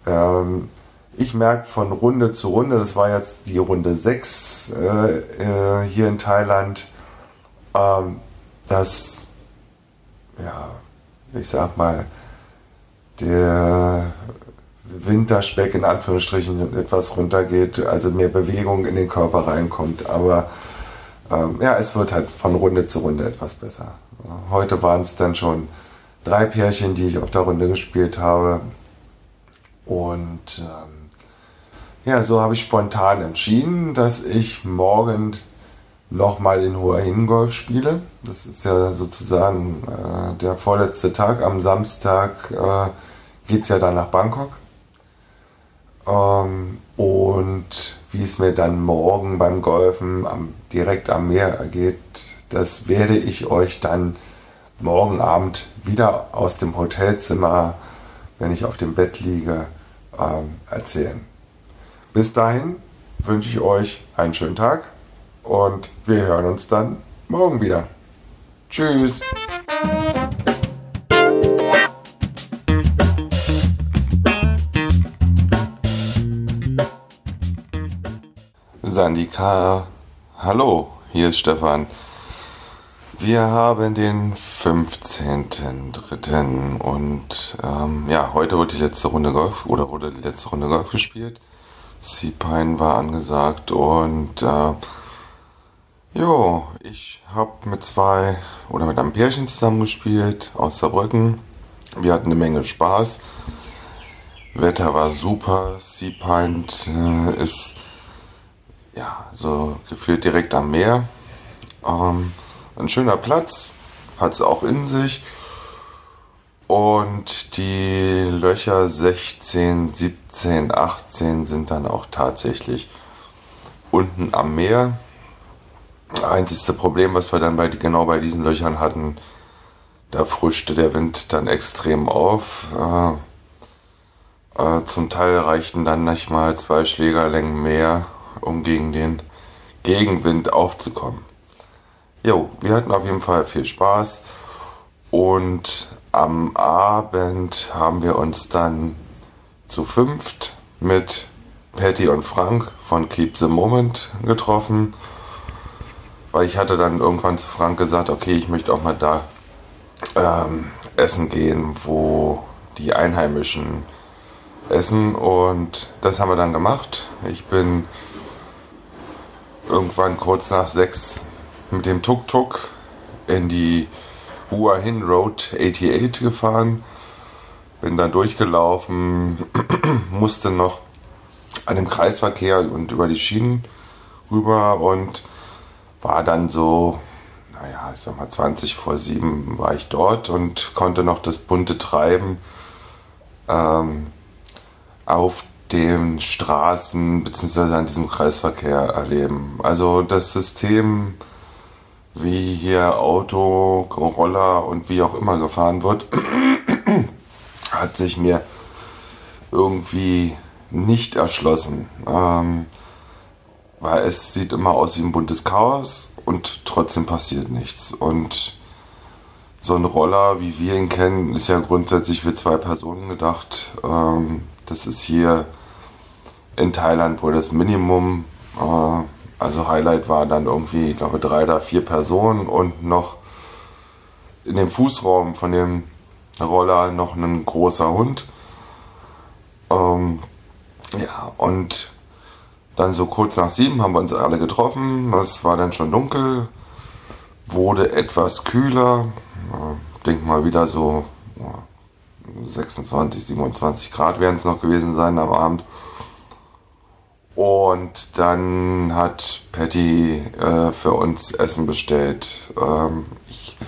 ähm, ich merke von Runde zu Runde, das war jetzt die Runde 6 äh, äh, hier in Thailand, ähm, dass, ja, ich sag mal, der Winterspeck in Anführungsstrichen etwas runtergeht, also mehr Bewegung in den Körper reinkommt. Aber ähm, ja, es wird halt von Runde zu Runde etwas besser. Heute waren es dann schon drei Pärchen, die ich auf der Runde gespielt habe. Und ähm, ja, so habe ich spontan entschieden, dass ich morgen nochmal in Hua Hin Golf spiele. Das ist ja sozusagen äh, der vorletzte Tag. Am Samstag äh, geht es ja dann nach Bangkok. Ähm, und wie es mir dann morgen beim Golfen am, direkt am Meer ergeht, das werde ich euch dann morgen Abend wieder aus dem Hotelzimmer, wenn ich auf dem Bett liege, ähm, erzählen. Bis dahin wünsche ich euch einen schönen Tag und wir hören uns dann morgen wieder. Tschüss. Sandika, hallo, hier ist Stefan. Wir haben den 15.03. und ähm, ja, heute wurde die letzte Runde Golf oder wurde die letzte Runde Golf gespielt. Sea-Pine war angesagt und äh, jo, ich habe mit zwei oder mit einem Pärchen zusammengespielt aus Saarbrücken. Wir hatten eine Menge Spaß. Wetter war super. Sea-Pine äh, ist ja so gefühlt direkt am Meer. Ähm, ein schöner Platz, hat es auch in sich. Und die Löcher 16, 17, 18 sind dann auch tatsächlich unten am Meer. Einzigste Problem, was wir dann bei, genau bei diesen Löchern hatten, da frischte der Wind dann extrem auf. Äh, äh, zum Teil reichten dann nicht mal zwei Schlägerlängen mehr, um gegen den Gegenwind aufzukommen. Jo, wir hatten auf jeden Fall viel Spaß und am Abend haben wir uns dann zu fünft mit Patty und Frank von Keep the Moment getroffen, weil ich hatte dann irgendwann zu Frank gesagt, okay, ich möchte auch mal da ähm, essen gehen, wo die Einheimischen essen und das haben wir dann gemacht. Ich bin irgendwann kurz nach sechs mit dem Tuk-Tuk in die Hua Hin Road 88 gefahren. Bin dann durchgelaufen, musste noch an dem Kreisverkehr und über die Schienen rüber und war dann so, naja, ich sag mal 20 vor 7 war ich dort und konnte noch das bunte Treiben ähm, auf den Straßen bzw. an diesem Kreisverkehr erleben. Also das System wie hier Auto, Roller und wie auch immer gefahren wird, hat sich mir irgendwie nicht erschlossen. Ähm, weil es sieht immer aus wie ein buntes Chaos und trotzdem passiert nichts. Und so ein Roller, wie wir ihn kennen, ist ja grundsätzlich für zwei Personen gedacht. Ähm, das ist hier in Thailand wohl das Minimum. Äh, also Highlight war dann irgendwie, ich glaube, drei oder vier Personen und noch in dem Fußraum von dem Roller noch ein großer Hund. Ähm, ja, und dann so kurz nach sieben haben wir uns alle getroffen. Es war dann schon dunkel, wurde etwas kühler. Ich denke mal wieder so 26, 27 Grad werden es noch gewesen sein am Abend. Und dann hat Patty äh, für uns Essen bestellt. Ähm, ich,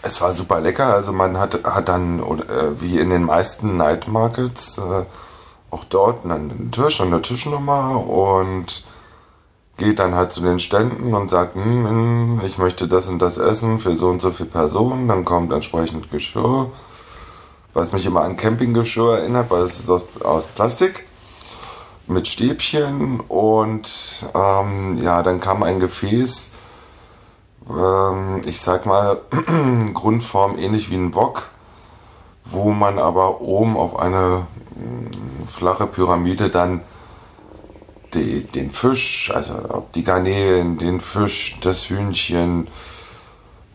es war super lecker. Also man hat, hat dann, äh, wie in den meisten Night Markets, äh, auch dort einen Tisch und eine Tischnummer und geht dann halt zu den Ständen und sagt, hm, hm, ich möchte das und das essen für so und so viele Personen. Dann kommt entsprechend Geschirr, was mich immer an Campinggeschirr erinnert, weil es ist aus, aus Plastik mit Stäbchen und ähm, ja, dann kam ein Gefäß, ähm, ich sag mal, Grundform ähnlich wie ein Wok, wo man aber oben auf eine mh, mm, flache Pyramide dann die, den Fisch, also ob die Garnelen, den Fisch, das Hühnchen,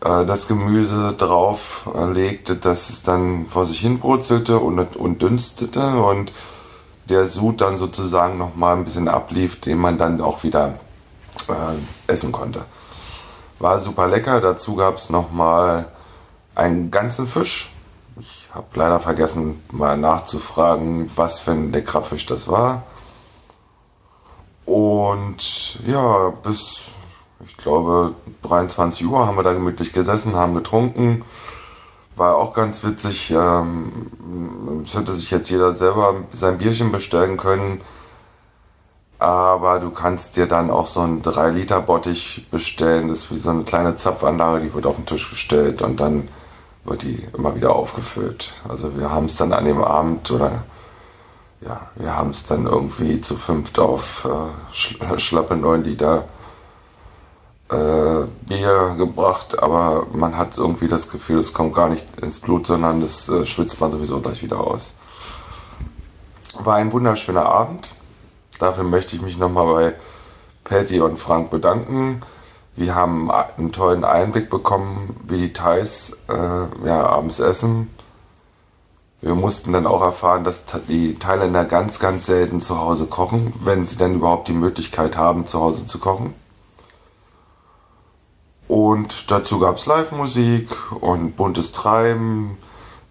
äh, das Gemüse drauf äh, legte, dass es dann vor sich hin brutzelte und, und dünstete und der Sud dann sozusagen nochmal ein bisschen ablief, den man dann auch wieder äh, essen konnte. War super lecker. Dazu gab es nochmal einen ganzen Fisch. Ich habe leider vergessen, mal nachzufragen, was für ein leckerer Fisch das war. Und ja, bis, ich glaube, 23 Uhr haben wir da gemütlich gesessen, haben getrunken. War auch ganz witzig. Ähm, es hätte sich jetzt jeder selber sein Bierchen bestellen können. Aber du kannst dir dann auch so einen 3-Liter-Bottich bestellen. Das ist wie so eine kleine Zapfanlage, die wird auf den Tisch gestellt und dann wird die immer wieder aufgefüllt. Also wir haben es dann an dem Abend oder ja, wir haben es dann irgendwie zu fünft auf äh, sch schlappe 9 Liter äh, Bier gebracht, aber man hat irgendwie das Gefühl, es kommt gar nicht ins Blut, sondern das äh, schwitzt man sowieso gleich wieder aus. War ein wunderschöner Abend. Dafür möchte ich mich nochmal bei Patty und Frank bedanken. Wir haben einen tollen Einblick bekommen, wie die Thais äh, ja, abends essen. Wir mussten dann auch erfahren, dass die Thailänder ganz, ganz selten zu Hause kochen, wenn sie denn überhaupt die Möglichkeit haben, zu Hause zu kochen. Und dazu gab es Live-Musik und buntes Treiben.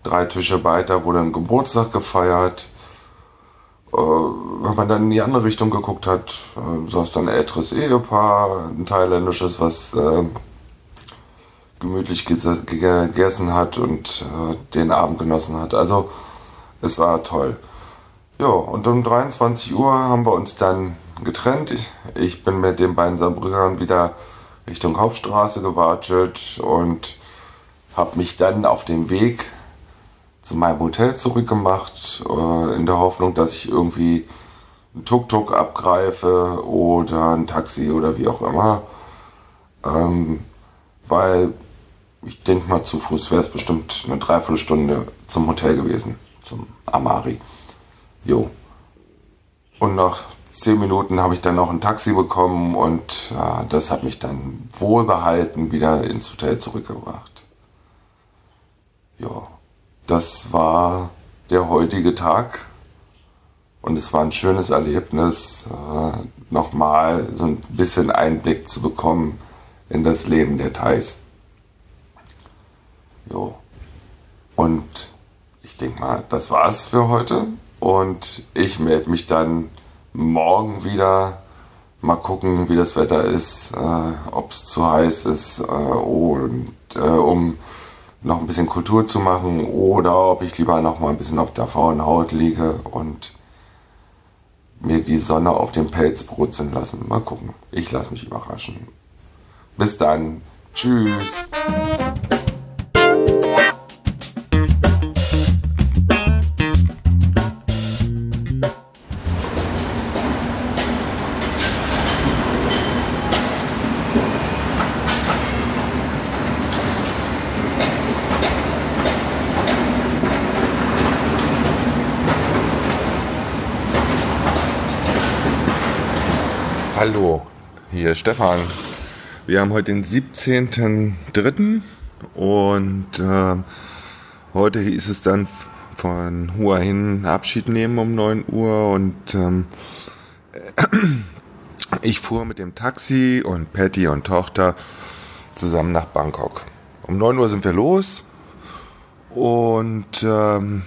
Drei Tische weiter wurde ein Geburtstag gefeiert. Äh, wenn man dann in die andere Richtung geguckt hat, äh, saß dann ein älteres Ehepaar, ein thailändisches, was äh, gemütlich gegessen hat und äh, den Abend genossen hat. Also es war toll. Ja, und um 23 Uhr haben wir uns dann getrennt. Ich, ich bin mit den beiden Saarbrückern wieder Richtung Hauptstraße gewatschelt und habe mich dann auf dem Weg zu meinem Hotel zurückgemacht, äh, in der Hoffnung, dass ich irgendwie ein Tuk-Tuk abgreife oder ein Taxi oder wie auch immer. Ähm, weil ich denke mal, zu Fuß wäre es bestimmt eine Dreiviertelstunde zum Hotel gewesen, zum Amari. Jo. Und nach zehn Minuten habe ich dann noch ein Taxi bekommen und ja, das hat mich dann wohlbehalten wieder ins Hotel zurückgebracht. Ja, das war der heutige Tag und es war ein schönes Erlebnis, äh, nochmal so ein bisschen Einblick zu bekommen in das Leben der Thais. Jo. Und ich denke mal, das war's für heute. Und ich melde mich dann morgen wieder. Mal gucken, wie das Wetter ist, äh, ob es zu heiß ist, äh, und, äh, um noch ein bisschen Kultur zu machen oder ob ich lieber noch mal ein bisschen auf der faulen Haut liege und mir die Sonne auf dem Pelz brutzeln lassen. Mal gucken. Ich lasse mich überraschen. Bis dann. Tschüss. Stefan. Wir haben heute den 17.03. und äh, heute hieß es dann von Hua hin Abschied nehmen um 9 Uhr und ähm, ich fuhr mit dem Taxi und Patty und Tochter zusammen nach Bangkok. Um 9 Uhr sind wir los und ähm,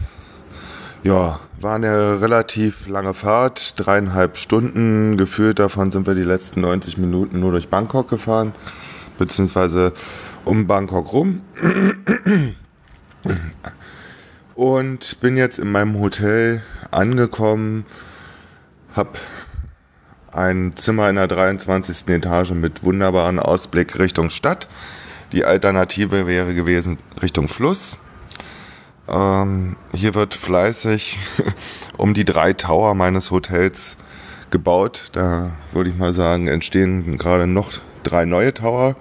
ja, war eine relativ lange Fahrt, dreieinhalb Stunden gefühlt. Davon sind wir die letzten 90 Minuten nur durch Bangkok gefahren, beziehungsweise um Bangkok rum. Und bin jetzt in meinem Hotel angekommen, hab ein Zimmer in der 23. Etage mit wunderbaren Ausblick Richtung Stadt. Die Alternative wäre gewesen Richtung Fluss. Ähm, hier wird fleißig um die drei Tower meines Hotels gebaut. Da würde ich mal sagen, entstehen gerade noch drei neue Tower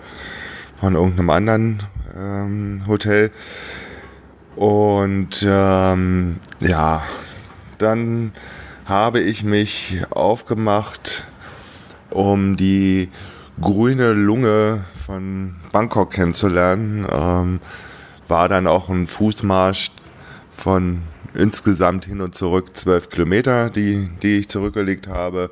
von irgendeinem anderen ähm, Hotel. Und ähm, ja, dann habe ich mich aufgemacht, um die grüne Lunge von Bangkok kennenzulernen. Ähm, war dann auch ein Fußmarsch von insgesamt hin und zurück zwölf Kilometer, die, die ich zurückgelegt habe.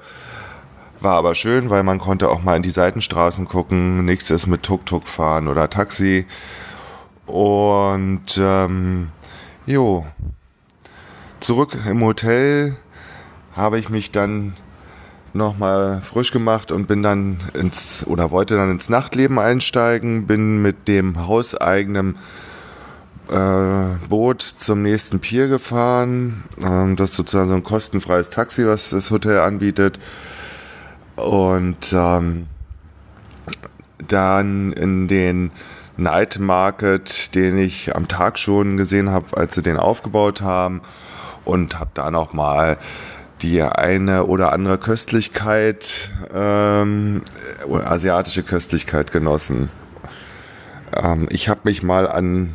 War aber schön, weil man konnte auch mal in die Seitenstraßen gucken. Nichts ist mit Tuk-Tuk fahren oder Taxi. Und ähm, jo, zurück im Hotel habe ich mich dann nochmal frisch gemacht und bin dann ins oder wollte dann ins Nachtleben einsteigen, bin mit dem hauseigenen äh, Boot zum nächsten Pier gefahren. Ähm, das ist sozusagen so ein kostenfreies Taxi, was das Hotel anbietet. Und ähm, dann in den Night Market, den ich am Tag schon gesehen habe, als sie den aufgebaut haben. und habe da noch mal die eine oder andere Köstlichkeit, ähm, asiatische Köstlichkeit genossen. Ähm, ich habe mich mal an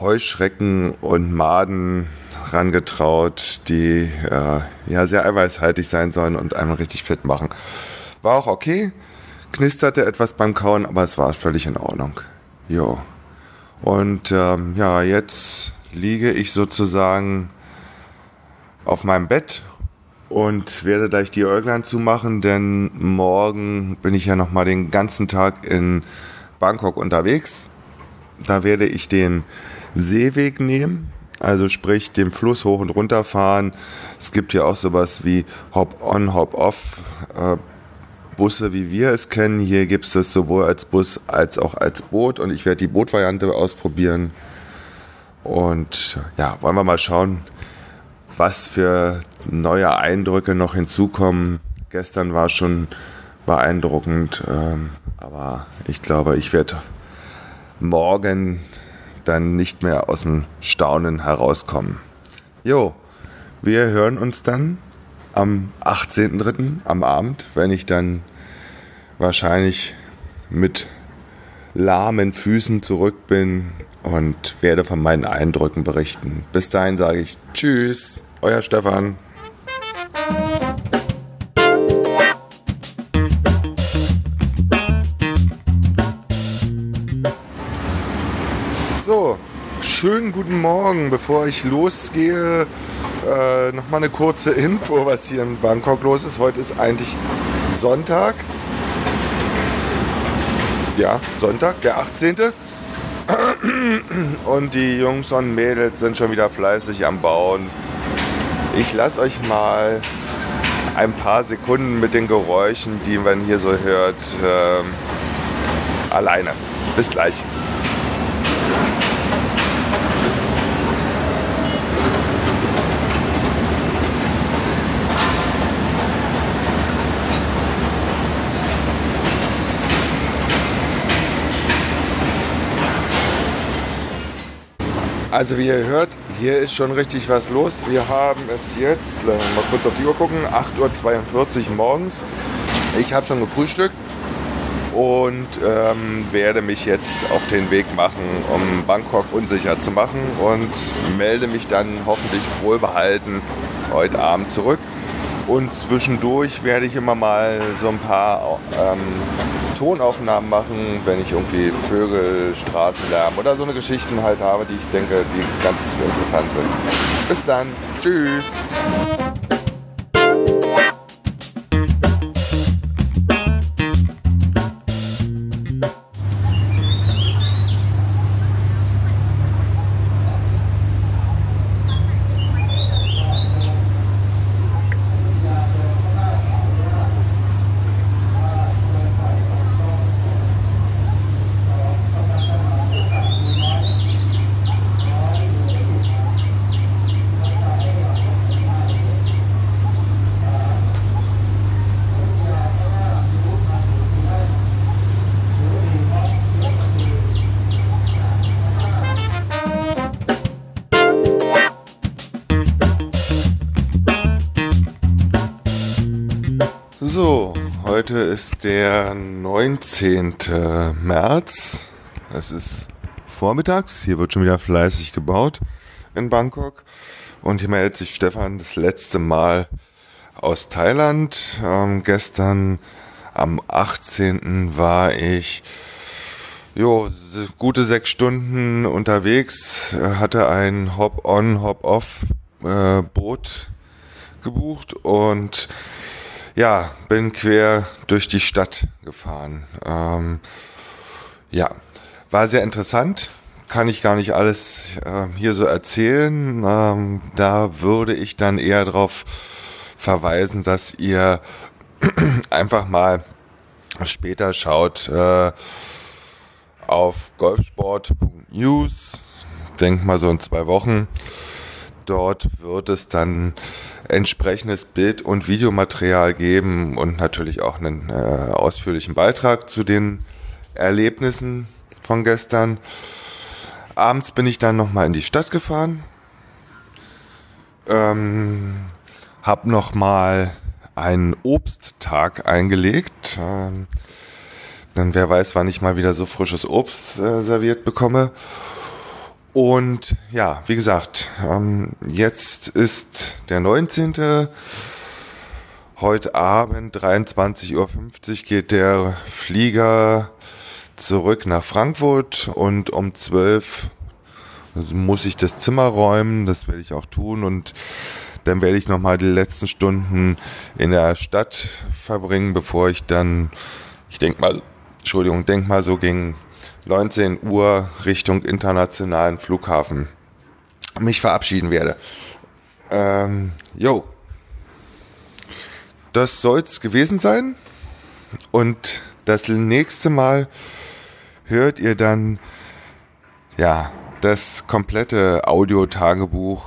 Heuschrecken und Maden rangetraut, die äh, ja sehr eiweißhaltig sein sollen und einem richtig fit machen. War auch okay, knisterte etwas beim Kauen, aber es war völlig in Ordnung. Jo. Und ähm, ja, jetzt liege ich sozusagen auf meinem Bett und werde gleich die Äuglein zumachen, denn morgen bin ich ja noch mal den ganzen Tag in Bangkok unterwegs. Da werde ich den Seeweg nehmen, also sprich den Fluss hoch und runter fahren. Es gibt hier auch sowas wie Hop-on, Hop-off. Äh, Busse, wie wir es kennen. Hier gibt es das sowohl als Bus als auch als Boot und ich werde die Bootvariante ausprobieren. Und ja, wollen wir mal schauen, was für neue Eindrücke noch hinzukommen. Gestern war schon beeindruckend, ähm, aber ich glaube, ich werde morgen dann nicht mehr aus dem Staunen herauskommen. Jo, wir hören uns dann am 18.03. am Abend, wenn ich dann wahrscheinlich mit lahmen Füßen zurück bin und werde von meinen Eindrücken berichten. Bis dahin sage ich Tschüss, euer Stefan. Schönen guten Morgen. Bevor ich losgehe, äh, Nochmal eine kurze Info, was hier in Bangkok los ist. Heute ist eigentlich Sonntag. Ja, Sonntag, der 18. Und die Jungs und Mädels sind schon wieder fleißig am Bauen. Ich lasse euch mal ein paar Sekunden mit den Geräuschen, die man hier so hört, äh, alleine. Bis gleich. Also wie ihr hört, hier ist schon richtig was los. Wir haben es jetzt, mal kurz auf die Uhr gucken, 8.42 Uhr morgens. Ich habe schon gefrühstückt und ähm, werde mich jetzt auf den Weg machen, um Bangkok unsicher zu machen und melde mich dann hoffentlich wohlbehalten heute Abend zurück. Und zwischendurch werde ich immer mal so ein paar ähm, Tonaufnahmen machen, wenn ich irgendwie Vögel, Straßenlärm oder so eine Geschichten halt habe, die ich denke, die ganz interessant sind. Bis dann. Tschüss. Heute ist der 19. März. Es ist vormittags. Hier wird schon wieder fleißig gebaut in Bangkok. Und hier meldet sich Stefan das letzte Mal aus Thailand. Ähm, gestern am 18. war ich jo, gute sechs Stunden unterwegs, hatte ein Hop-on, Hop-off äh, Boot gebucht und ja, bin quer durch die Stadt gefahren. Ähm, ja, war sehr interessant. Kann ich gar nicht alles äh, hier so erzählen. Ähm, da würde ich dann eher darauf verweisen, dass ihr einfach mal später schaut äh, auf golfsport.news. Denk mal so in zwei Wochen. Dort wird es dann entsprechendes Bild- und Videomaterial geben und natürlich auch einen äh, ausführlichen Beitrag zu den Erlebnissen von gestern. Abends bin ich dann nochmal in die Stadt gefahren. ähm, hab noch mal einen Obsttag eingelegt. Ähm, dann wer weiß, wann ich mal wieder so frisches Obst äh, serviert bekomme. Und ja, wie gesagt, ähm, jetzt ist der 19. Heute Abend 23.50 Uhr geht der Flieger zurück nach Frankfurt und um 12 muss ich das Zimmer räumen. Das werde ich auch tun und dann werde ich nochmal die letzten Stunden in der Stadt verbringen, bevor ich dann, ich denke mal, Entschuldigung, denk mal so gegen 19 Uhr Richtung internationalen Flughafen mich verabschieden werde. Ähm, jo. Das soll's gewesen sein. Und das nächste Mal hört ihr dann, ja, das komplette Audio-Tagebuch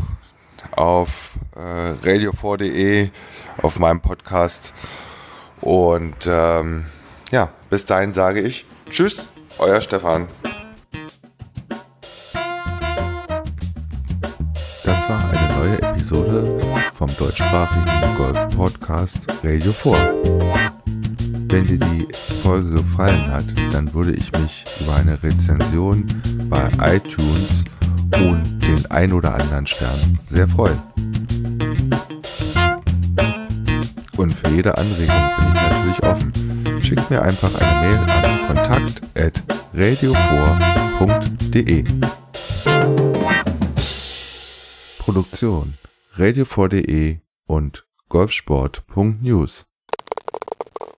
auf äh, radio4.de, auf meinem Podcast. Und ähm, ja, bis dahin sage ich Tschüss, euer Stefan. Das war eine neue Episode vom deutschsprachigen Golf-Podcast Radio 4. Wenn dir die Folge gefallen hat, dann würde ich mich über eine Rezension bei iTunes und den ein oder anderen Stern sehr freuen. Und für jede Anregung bin ich natürlich offen. Schickt mir einfach eine Mail an kontakt.radio4.de. Produktion radio4.de und golfsport.news